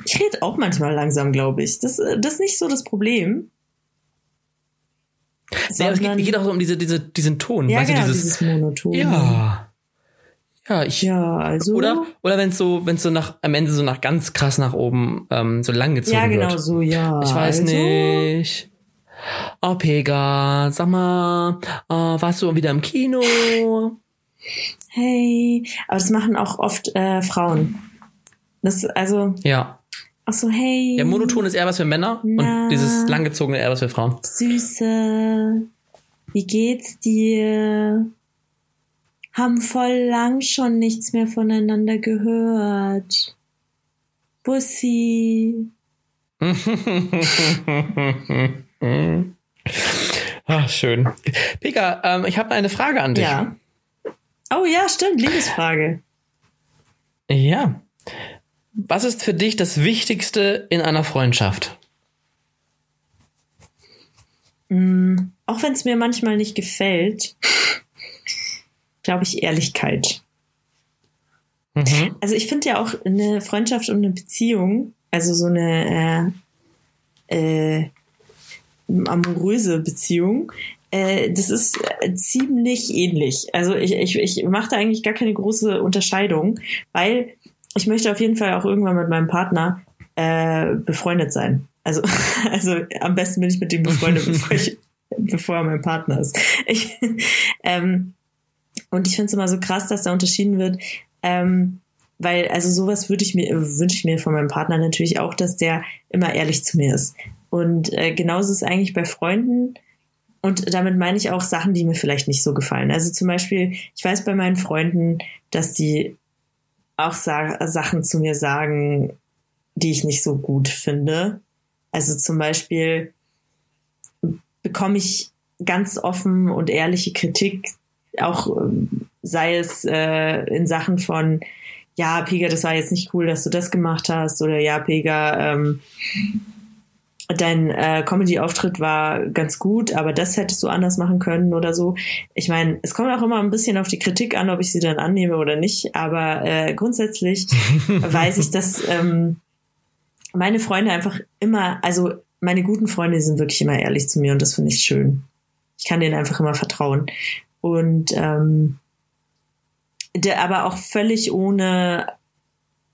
Ich rede auch manchmal langsam, glaube ich. Das, äh, das ist nicht so das Problem. Ja, es geht, geht auch so um diese, diese, diesen Ton. ja, weißt genau, du, dieses, dieses Monoton. Ja. Ja, ich. Ja, also. Oder, oder wenn es so, wenn es so nach, am Ende so nach ganz krass nach oben ähm, so lang gezogen ja, genau wird. so, ja. Ich weiß also, nicht. Oh, Pega, sag mal, äh, warst du wieder im Kino? Hey. Aber das machen auch oft äh, Frauen. Das, also, Ja. ach so, hey. Der Monoton ist eher was für Männer Na. und dieses langgezogene eher was für Frauen. Süße, wie geht's dir? Haben voll lang schon nichts mehr voneinander gehört. Bussi. Ach, [laughs] schön. Pega, ähm, ich habe eine Frage an dich. Ja. Oh ja, stimmt, Liebesfrage. Ja. Was ist für dich das Wichtigste in einer Freundschaft? Mm, auch wenn es mir manchmal nicht gefällt, glaube ich Ehrlichkeit. Mhm. Also ich finde ja auch eine Freundschaft und eine Beziehung, also so eine äh, äh, amoröse Beziehung, äh, das ist äh, ziemlich ähnlich. Also ich, ich, ich mache da eigentlich gar keine große Unterscheidung, weil ich möchte auf jeden Fall auch irgendwann mit meinem Partner äh, befreundet sein. Also, [laughs] also am besten bin ich mit dem befreundet, [laughs] bevor, ich, bevor er mein Partner ist. Ich, ähm, und ich finde es immer so krass, dass da unterschieden wird, ähm, weil, also sowas würde ich mir, wünsche ich mir von meinem Partner natürlich auch, dass der immer ehrlich zu mir ist. Und äh, genauso ist es eigentlich bei Freunden. Und damit meine ich auch Sachen, die mir vielleicht nicht so gefallen. Also zum Beispiel, ich weiß bei meinen Freunden, dass die auch sa Sachen zu mir sagen, die ich nicht so gut finde. Also zum Beispiel bekomme ich ganz offen und ehrliche Kritik, auch ähm, sei es äh, in Sachen von, ja, Pega, das war jetzt nicht cool, dass du das gemacht hast, oder ja, Pega, ähm, dein äh, Comedy-Auftritt war ganz gut, aber das hättest du anders machen können oder so. Ich meine, es kommt auch immer ein bisschen auf die Kritik an, ob ich sie dann annehme oder nicht, aber äh, grundsätzlich [laughs] weiß ich, dass ähm, meine Freunde einfach immer, also meine guten Freunde sind wirklich immer ehrlich zu mir und das finde ich schön. Ich kann denen einfach immer vertrauen. Und ähm, der aber auch völlig ohne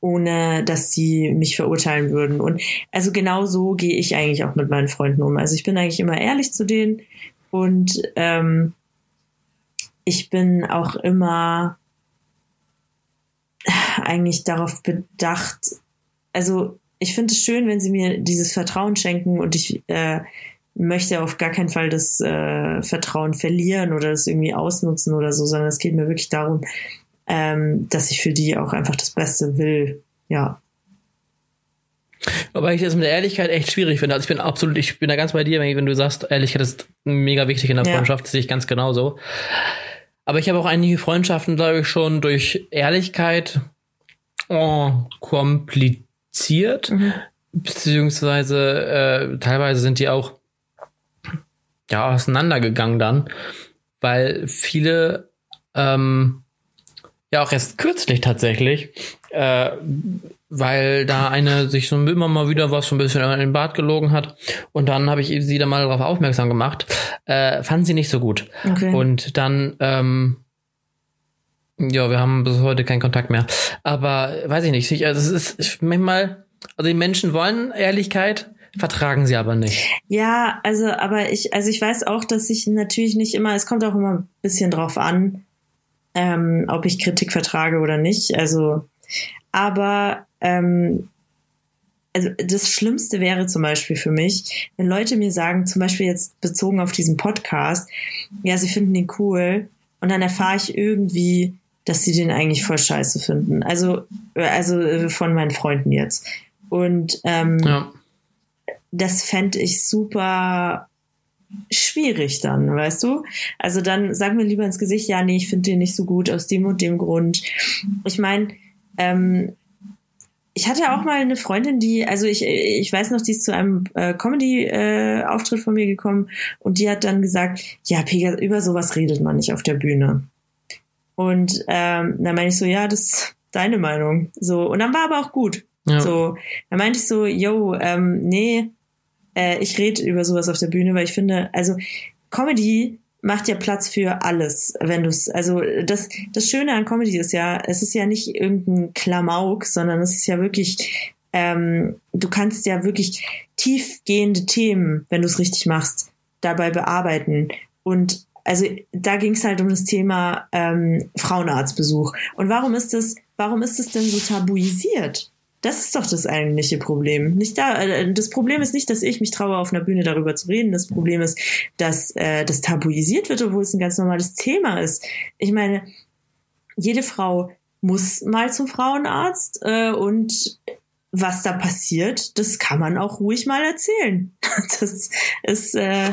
ohne dass sie mich verurteilen würden. Und also genau so gehe ich eigentlich auch mit meinen Freunden um. Also ich bin eigentlich immer ehrlich zu denen und ähm, ich bin auch immer eigentlich darauf bedacht, also ich finde es schön, wenn sie mir dieses Vertrauen schenken und ich äh, möchte auf gar keinen Fall das äh, Vertrauen verlieren oder das irgendwie ausnutzen oder so, sondern es geht mir wirklich darum, ähm, dass ich für die auch einfach das Beste will. Ja. Aber ich das mit der Ehrlichkeit echt schwierig finde. Also ich bin absolut, ich bin da ganz bei dir, wenn du sagst, Ehrlichkeit ist mega wichtig in der Freundschaft, ja. sehe ich ganz genauso. Aber ich habe auch einige Freundschaften, glaube ich, schon durch Ehrlichkeit oh, kompliziert. Mhm. Beziehungsweise äh, teilweise sind die auch ja auseinandergegangen dann, weil viele ähm, ja, auch erst kürzlich tatsächlich, äh, weil da eine sich so immer mal wieder was so ein bisschen in den Bart gelogen hat. Und dann habe ich sie da mal darauf aufmerksam gemacht. Äh, fand sie nicht so gut. Okay. Und dann, ähm, ja, wir haben bis heute keinen Kontakt mehr. Aber weiß ich nicht. Also es ist manchmal, also die Menschen wollen Ehrlichkeit, vertragen sie aber nicht. Ja, also, aber ich, also ich weiß auch, dass ich natürlich nicht immer, es kommt auch immer ein bisschen drauf an, ähm, ob ich Kritik vertrage oder nicht. Also, aber ähm, also das Schlimmste wäre zum Beispiel für mich, wenn Leute mir sagen, zum Beispiel jetzt bezogen auf diesen Podcast, ja, sie finden den cool und dann erfahre ich irgendwie, dass sie den eigentlich voll scheiße finden. Also, also von meinen Freunden jetzt. Und ähm, ja. Das fände ich super schwierig dann, weißt du? Also dann sag mir lieber ins Gesicht, ja, nee, ich finde den nicht so gut aus dem und dem Grund. Ich meine, ähm, ich hatte auch mal eine Freundin, die, also ich, ich weiß noch, die ist zu einem äh, Comedy-Auftritt äh, von mir gekommen und die hat dann gesagt, ja, Pega, über sowas redet man nicht auf der Bühne. Und ähm, dann meine ich so, ja, das ist deine Meinung. So, und dann war aber auch gut. Ja. So, dann meinte ich so, yo, ähm, nee, äh, ich rede über sowas auf der Bühne, weil ich finde, also Comedy macht ja Platz für alles, wenn du es, also das, das Schöne an Comedy ist ja, es ist ja nicht irgendein Klamauk, sondern es ist ja wirklich, ähm, du kannst ja wirklich tiefgehende Themen, wenn du es richtig machst, dabei bearbeiten. Und also da ging es halt um das Thema ähm, Frauenarztbesuch. Und warum ist das, warum ist das denn so tabuisiert? Das ist doch das eigentliche Problem. Nicht da, äh, das Problem ist nicht, dass ich mich traue, auf einer Bühne darüber zu reden. Das Problem ist, dass äh, das tabuisiert wird, obwohl es ein ganz normales Thema ist. Ich meine, jede Frau muss mal zum Frauenarzt äh, und was da passiert, das kann man auch ruhig mal erzählen. [laughs] Das ist äh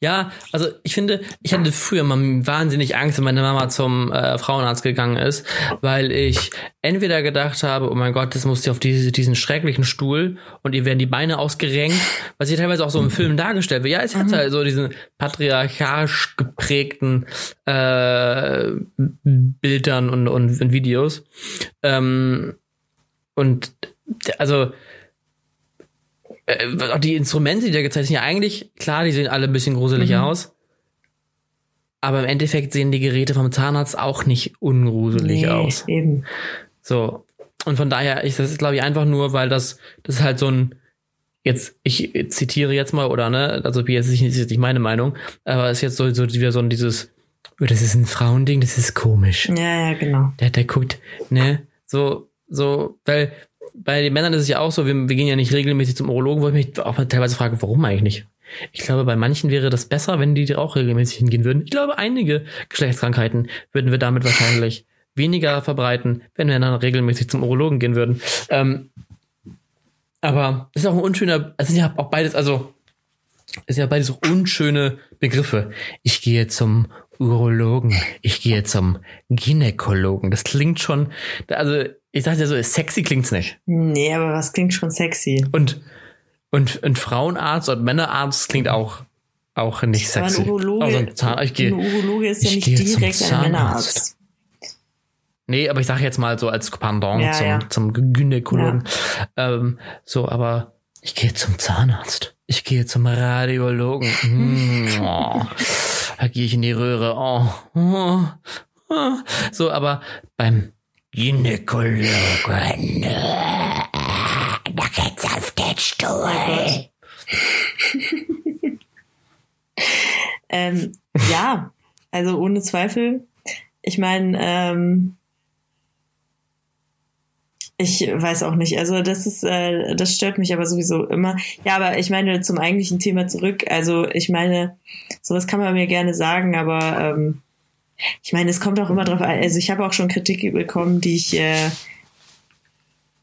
ja, also ich finde, ich hatte früher mal wahnsinnig Angst, wenn meine Mama zum äh, Frauenarzt gegangen ist, weil ich entweder gedacht habe, oh mein Gott, das muss sie auf diese, diesen schrecklichen Stuhl und ihr werden die Beine ausgerenkt, was hier teilweise auch so im Film dargestellt wird. Ja, es hat mhm. halt so diesen patriarchalisch geprägten äh, Bildern und, und, und Videos. Ähm, und also äh, die Instrumente, die da gezeigt sind, ja eigentlich, klar, die sehen alle ein bisschen gruselig mhm. aus. Aber im Endeffekt sehen die Geräte vom Zahnarzt auch nicht ungruselig nee, aus. Eben. So. Und von daher ist das, glaube ich, einfach nur, weil das, das ist halt so ein, jetzt, ich zitiere jetzt mal, oder ne, also jetzt ist jetzt nicht meine Meinung, aber es ist jetzt so, so wieder so ein dieses, oh, das ist ein Frauending, das ist komisch. Ja, ja, genau. Der, der guckt, ne, so, so, weil bei den Männern ist es ja auch so, wir, wir gehen ja nicht regelmäßig zum Urologen, wo ich mich auch teilweise frage, warum eigentlich nicht? Ich glaube, bei manchen wäre das besser, wenn die auch regelmäßig hingehen würden. Ich glaube, einige Geschlechtskrankheiten würden wir damit wahrscheinlich weniger verbreiten, wenn wir dann regelmäßig zum Urologen gehen würden. Ähm, aber es ist auch ein unschöner, es sind ja auch beides, also es sind ja beides unschöne Begriffe. Ich gehe zum Urologen, ich gehe zum Gynäkologen. Das klingt schon, also ich dachte ja so, sexy klingt's nicht. Nee, aber was klingt schon sexy? Und, und ein Frauenarzt und Männerarzt klingt auch, auch nicht aber sexy. Ein Urologe, also ein, Zahn, ich gehe, ein Urologe ist ja nicht direkt ein Männerarzt. Nee, aber ich sage jetzt mal so als Pendant ja, zum, ja. zum Gynäkologen. Ja. Ähm, so, aber ich gehe zum Zahnarzt. Ich gehe zum Radiologen. Hm, oh, da gehe ich in die Röhre. Oh, oh, oh. So, aber beim Gynäkologen. Da geht's auf den Stuhl. ähm, ja, also ohne Zweifel. Ich meine, ähm, ich weiß auch nicht. Also das ist, äh, das stört mich aber sowieso immer. Ja, aber ich meine zum eigentlichen Thema zurück. Also ich meine, sowas kann man mir gerne sagen, aber ähm, ich meine, es kommt auch immer drauf an. Also ich habe auch schon Kritik bekommen, die ich, äh,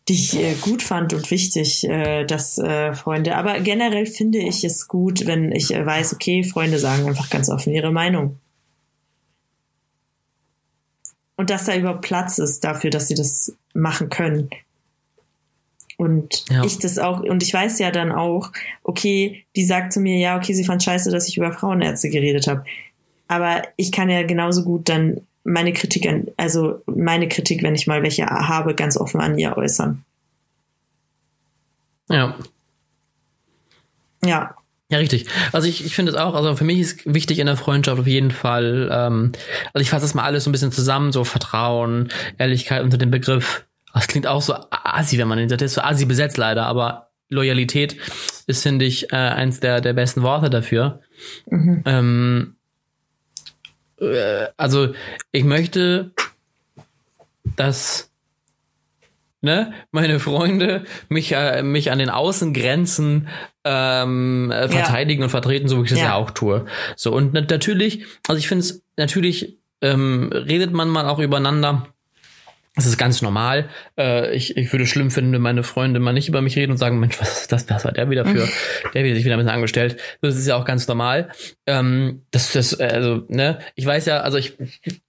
die ich äh, gut fand und wichtig, äh, dass äh, Freunde. Aber generell finde ich es gut, wenn ich äh, weiß, okay, Freunde sagen einfach ganz offen ihre Meinung. Und dass da überhaupt Platz ist dafür, dass sie das machen können. Und ja. ich das auch, und ich weiß ja dann auch, okay, die sagt zu mir, ja, okay, sie fand scheiße, dass ich über Frauenärzte geredet habe. Aber ich kann ja genauso gut dann meine Kritik an, also meine Kritik, wenn ich mal welche habe, ganz offen an ihr äußern. Ja. Ja. Ja, richtig. Also ich, ich finde es auch, also für mich ist wichtig in der Freundschaft auf jeden Fall, ähm, also ich fasse das mal alles so ein bisschen zusammen, so Vertrauen, Ehrlichkeit unter dem Begriff. Das klingt auch so assi, wenn man den sagt, ist so assi besetzt leider, aber Loyalität ist, finde ich, äh, eins der, der besten Worte dafür. Mhm. Ähm, äh, also ich möchte, dass ne, meine Freunde mich, äh, mich an den Außengrenzen ähm, äh, verteidigen ja. und vertreten, so wie ich das ja. ja auch tue. So, und natürlich, also ich finde es, natürlich ähm, redet man mal auch übereinander das ist ganz normal. Äh, ich, ich würde schlimm finden, wenn meine Freunde mal nicht über mich reden und sagen, Mensch, was ist das, was war der wieder für? Mhm. der wird sich wieder ein bisschen angestellt. Das ist ja auch ganz normal. Ähm, das, das, also, ne, ich weiß ja, also ich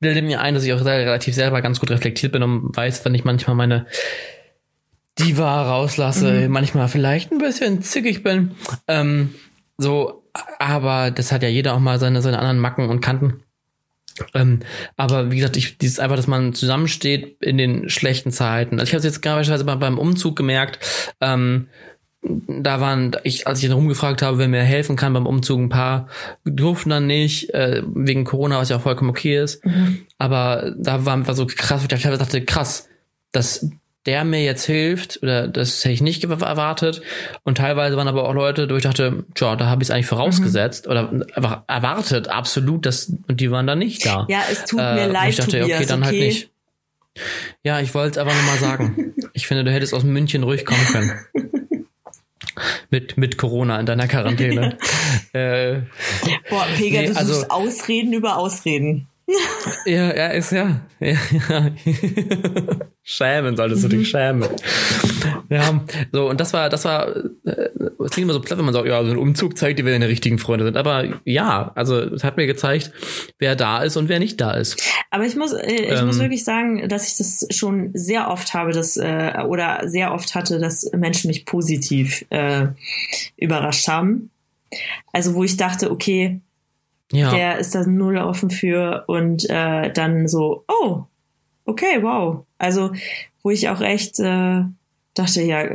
bilde mir ein, dass ich auch relativ selber ganz gut reflektiert bin und weiß, wenn ich manchmal meine Diva rauslasse, mhm. manchmal vielleicht ein bisschen zickig bin. Ähm, so, aber das hat ja jeder auch mal seine, seine anderen Macken und Kanten. Ähm, aber wie gesagt, ich, dieses einfach, dass man zusammensteht in den schlechten Zeiten. Also ich habe es jetzt gerade beim Umzug gemerkt. Ähm, da waren, ich, als ich dann rumgefragt habe, wer mir helfen kann beim Umzug, ein paar durften dann nicht, äh, wegen Corona, was ja auch vollkommen okay ist. Mhm. Aber da war einfach so krass, ich dachte, krass, dass der mir jetzt hilft, oder das hätte ich nicht erwartet. Und teilweise waren aber auch Leute, wo ich dachte, tja, da habe ich es eigentlich vorausgesetzt mhm. oder einfach erwartet, absolut, dass, und die waren dann nicht da. Ja, es tut äh, mir leid. Ich dachte, Tobias, okay, dann halt okay. halt nicht. Ja, ich wollte es einfach nur mal sagen. [laughs] ich finde, du hättest aus München ruhig kommen können. [laughs] mit, mit Corona in deiner Quarantäne. [laughs] äh, Boah, Pega, nee, du also, Ausreden über Ausreden. Ja, ja, ist ja. ja, ja. [laughs] schämen solltest du dich schämen. Ja, so, und das war, das war, äh, es klingt immer so platt, wenn man sagt, ja, so ein Umzug zeigt dir, wer deine richtigen Freunde sind. Aber ja, also es hat mir gezeigt, wer da ist und wer nicht da ist. Aber ich muss, äh, ich ähm, muss wirklich sagen, dass ich das schon sehr oft habe, dass, äh, oder sehr oft hatte, dass Menschen mich positiv äh, überrascht haben. Also wo ich dachte, okay, ja. der ist da null offen für und äh, dann so, oh, okay, wow. Also wo ich auch echt äh, dachte, ja,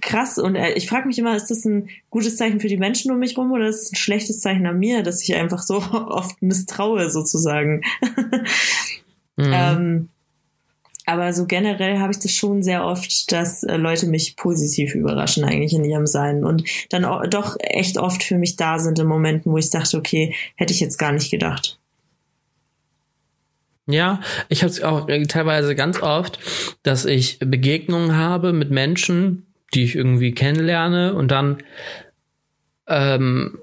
krass. Und äh, ich frage mich immer, ist das ein gutes Zeichen für die Menschen um mich rum oder ist es ein schlechtes Zeichen an mir, dass ich einfach so [laughs] oft misstraue, sozusagen? [laughs] mhm. ähm, aber so generell habe ich das schon sehr oft, dass äh, Leute mich positiv überraschen eigentlich in ihrem Sein und dann auch, doch echt oft für mich da sind in Momenten, wo ich dachte, okay, hätte ich jetzt gar nicht gedacht. Ja, ich habe es auch äh, teilweise ganz oft, dass ich Begegnungen habe mit Menschen, die ich irgendwie kennenlerne und dann ähm,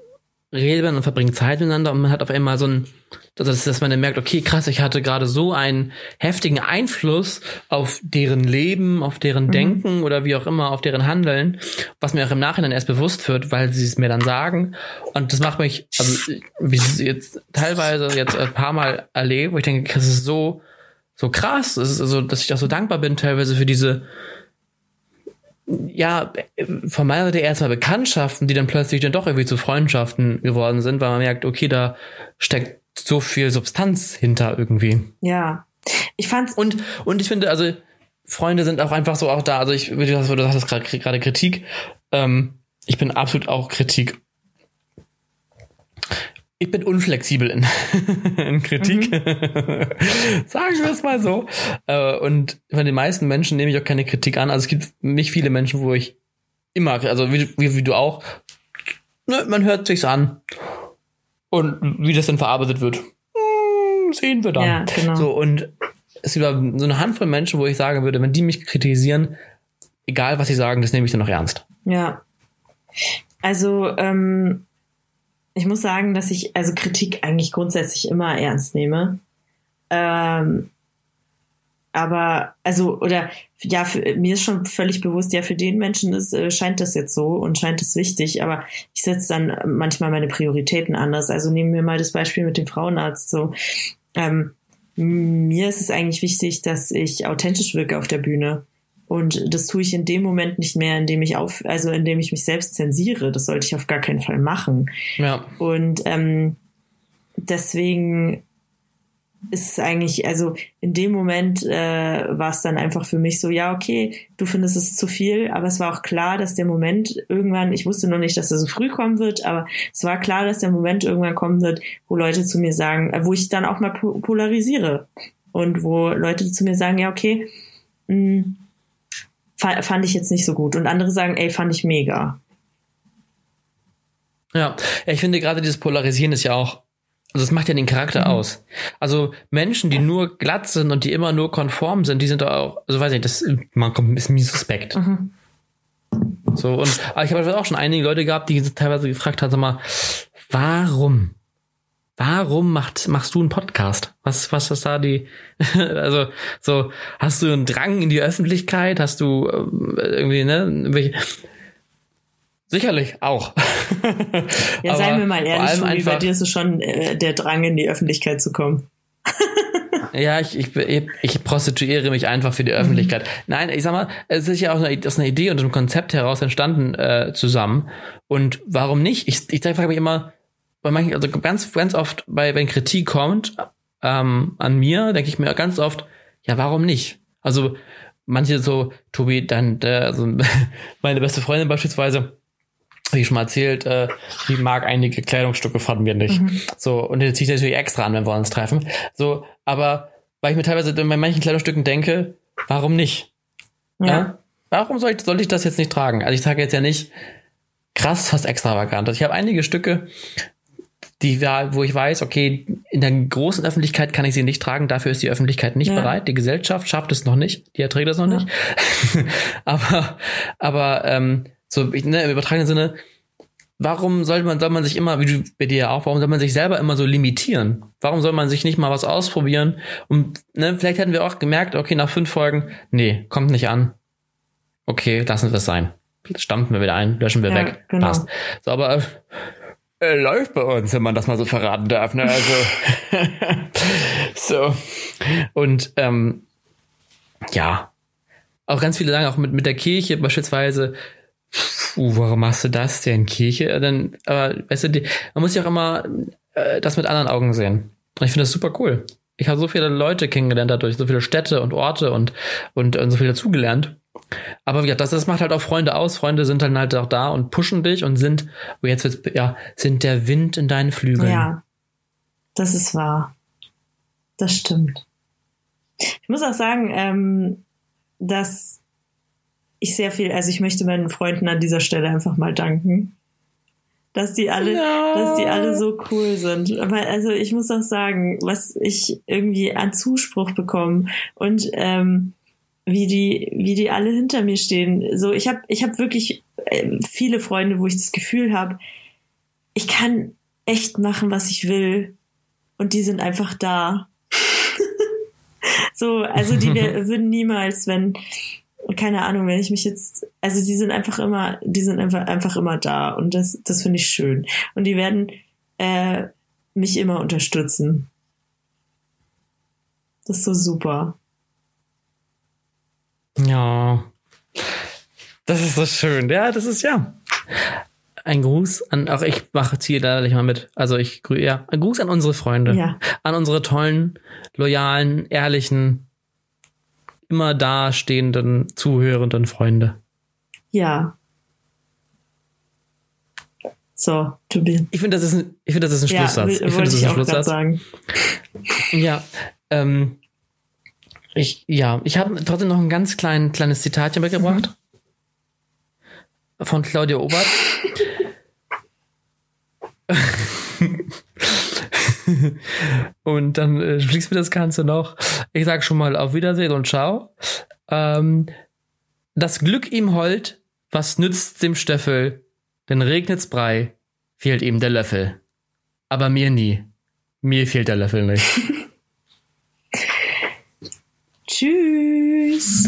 redet man und verbringt Zeit miteinander und man hat auf einmal so ein, dass, dass man dann merkt, okay, krass, ich hatte gerade so einen heftigen Einfluss auf deren Leben, auf deren mhm. Denken oder wie auch immer, auf deren Handeln, was mir auch im Nachhinein erst bewusst wird, weil sie es mir dann sagen. Und das macht mich, also wie ich es jetzt teilweise jetzt ein paar Mal erlebe, wo ich denke, das ist so, so krass, das ist so, dass ich auch so dankbar bin teilweise für diese ja, von meiner Seite erstmal Bekanntschaften, die dann plötzlich dann doch irgendwie zu Freundschaften geworden sind, weil man merkt, okay, da steckt so viel Substanz hinter irgendwie. Ja. Ich fand's. Und, und ich finde, also, Freunde sind auch einfach so auch da. Also ich, wie du sagst, du sagst gerade Kritik. Ähm, ich bin absolut auch Kritik ich bin unflexibel in, [laughs] in Kritik. Mhm. [laughs] Sagen wir es mal so. Äh, und von den meisten Menschen nehme ich auch keine Kritik an. Also es gibt nicht viele Menschen, wo ich immer, also wie, wie, wie du auch, ne, man hört sich's an. Und wie das dann verarbeitet wird, hm, sehen wir dann. Ja, genau. So, und es gibt so eine Handvoll Menschen, wo ich sagen würde, wenn die mich kritisieren, egal was sie sagen, das nehme ich dann noch ernst. Ja. Also, ähm, ich muss sagen, dass ich also Kritik eigentlich grundsätzlich immer ernst nehme. Ähm, aber also oder ja, für, mir ist schon völlig bewusst, ja, für den Menschen ist, äh, scheint das jetzt so und scheint es wichtig, aber ich setze dann manchmal meine Prioritäten anders. Also nehmen wir mal das Beispiel mit dem Frauenarzt so. Ähm, mir ist es eigentlich wichtig, dass ich authentisch wirke auf der Bühne. Und das tue ich in dem Moment nicht mehr, indem ich auf, also indem ich mich selbst zensiere. Das sollte ich auf gar keinen Fall machen. Ja. Und ähm, deswegen ist es eigentlich, also in dem Moment äh, war es dann einfach für mich so, ja, okay, du findest es zu viel, aber es war auch klar, dass der Moment irgendwann, ich wusste noch nicht, dass er so früh kommen wird, aber es war klar, dass der Moment irgendwann kommen wird, wo Leute zu mir sagen, äh, wo ich dann auch mal polarisiere und wo Leute zu mir sagen, ja, okay, mh, mm, fand ich jetzt nicht so gut. Und andere sagen, ey, fand ich mega. Ja, ich finde gerade dieses Polarisieren ist ja auch, also das macht ja den Charakter mhm. aus. Also Menschen, die nur glatt sind und die immer nur konform sind, die sind doch auch, also weiß ich, das man kommt ein bisschen mir suspekt. Mhm. So, und aber ich habe auch schon einige Leute gehabt, die teilweise gefragt haben, sag mal, warum? Warum macht, machst du einen Podcast? Was, was ist da die, [laughs] also, so, hast du einen Drang in die Öffentlichkeit? Hast du äh, irgendwie, ne, Sicherlich auch. [laughs] ja, seien wir mal ehrlich, Tobi, bei dir ist es schon äh, der Drang, in die Öffentlichkeit zu kommen. [laughs] ja, ich, ich, ich prostituiere mich einfach für die Öffentlichkeit. Mhm. Nein, ich sag mal, es ist ja auch eine, aus einer Idee und einem Konzept heraus entstanden äh, zusammen. Und warum nicht? Ich, ich frage mich immer, bei manchen, also ganz, ganz oft, bei, wenn Kritik kommt ähm, an mir, denke ich mir ganz oft, ja, warum nicht? Also manche so, Tobi, dann, der, also [laughs] meine beste Freundin beispielsweise, wie schon mal erzählt, äh, die mag einige Kleidungsstücke von mir nicht. Mhm. So, und die ziehe ich natürlich extra an, wenn wir uns treffen. So, aber weil ich mir teilweise bei manchen Kleidungsstücken denke, warum nicht? Ja. ja? Warum soll ich, soll ich das jetzt nicht tragen? Also ich sage jetzt ja nicht, krass, fast extravagant. Also ich habe einige Stücke, die wo ich weiß, okay, in der großen Öffentlichkeit kann ich sie nicht tragen, dafür ist die Öffentlichkeit nicht ja. bereit, die Gesellschaft schafft es noch nicht, die erträgt das noch ja. nicht. [laughs] aber aber ähm, so ne, im übertragenen Sinne, warum soll man, soll man sich immer, wie du bei dir ja auch, warum soll man sich selber immer so limitieren? Warum soll man sich nicht mal was ausprobieren? Und ne, vielleicht hätten wir auch gemerkt, okay, nach fünf Folgen, nee, kommt nicht an. Okay, lassen wir es sein. Stampfen wir wieder ein, löschen wir ja, weg. Genau. Passt. So, aber äh, läuft bei uns, wenn man das mal so verraten darf. Ne? Also [laughs] so. Und ähm, ja, auch ganz viele sagen auch mit, mit der Kirche beispielsweise, uh, warum machst du das denn, Kirche? Dann, aber, weißt du, die, man muss ja auch immer äh, das mit anderen Augen sehen. Und ich finde das super cool. Ich habe so viele Leute kennengelernt dadurch, so viele Städte und Orte und, und, und so viel dazugelernt. Aber ja, das, das macht halt auch Freunde aus. Freunde sind dann halt auch da und pushen dich und sind, oh jetzt wird's, ja, sind der Wind in deinen Flügeln. Ja, das ist wahr. Das stimmt. Ich muss auch sagen, ähm, dass ich sehr viel, also ich möchte meinen Freunden an dieser Stelle einfach mal danken. Dass die alle, ja. dass die alle so cool sind. Aber also ich muss auch sagen, was ich irgendwie an Zuspruch bekomme und ähm, wie die, wie die alle hinter mir stehen. So, ich habe, ich habe wirklich äh, viele Freunde, wo ich das Gefühl habe, ich kann echt machen, was ich will, und die sind einfach da. [laughs] so, also die [laughs] würden niemals, wenn, keine Ahnung, wenn ich mich jetzt, also die sind einfach immer, die sind einfach, einfach immer da und das, das finde ich schön. Und die werden äh, mich immer unterstützen. Das ist so super. Ja. Das ist so schön. Ja, das ist ja. Ein Gruß an, auch ich mache ziehe da mal mit. Also ich ja, ein Gruß an unsere Freunde. Ja. An unsere tollen, loyalen, ehrlichen, immer dastehenden, zuhörenden Freunde. Ja. So, Tobi. Ich finde, das ist ein, ich finde, das ist ein Schlusssatz. Ja, ich finde, das ist ein Schlusssatz. Sagen. Ja, ähm, ich, ja, ich habe trotzdem noch ein ganz klein, kleines Zitatchen mitgebracht. Mhm. Von Claudia Obert. [laughs] und dann äh, schließt mir das Ganze noch. Ich sage schon mal auf Wiedersehen und ciao. Ähm, das Glück ihm hold, was nützt dem Stöffel? Denn regnet's Brei, fehlt ihm der Löffel. Aber mir nie. Mir fehlt der Löffel nicht. [laughs] Tschüss.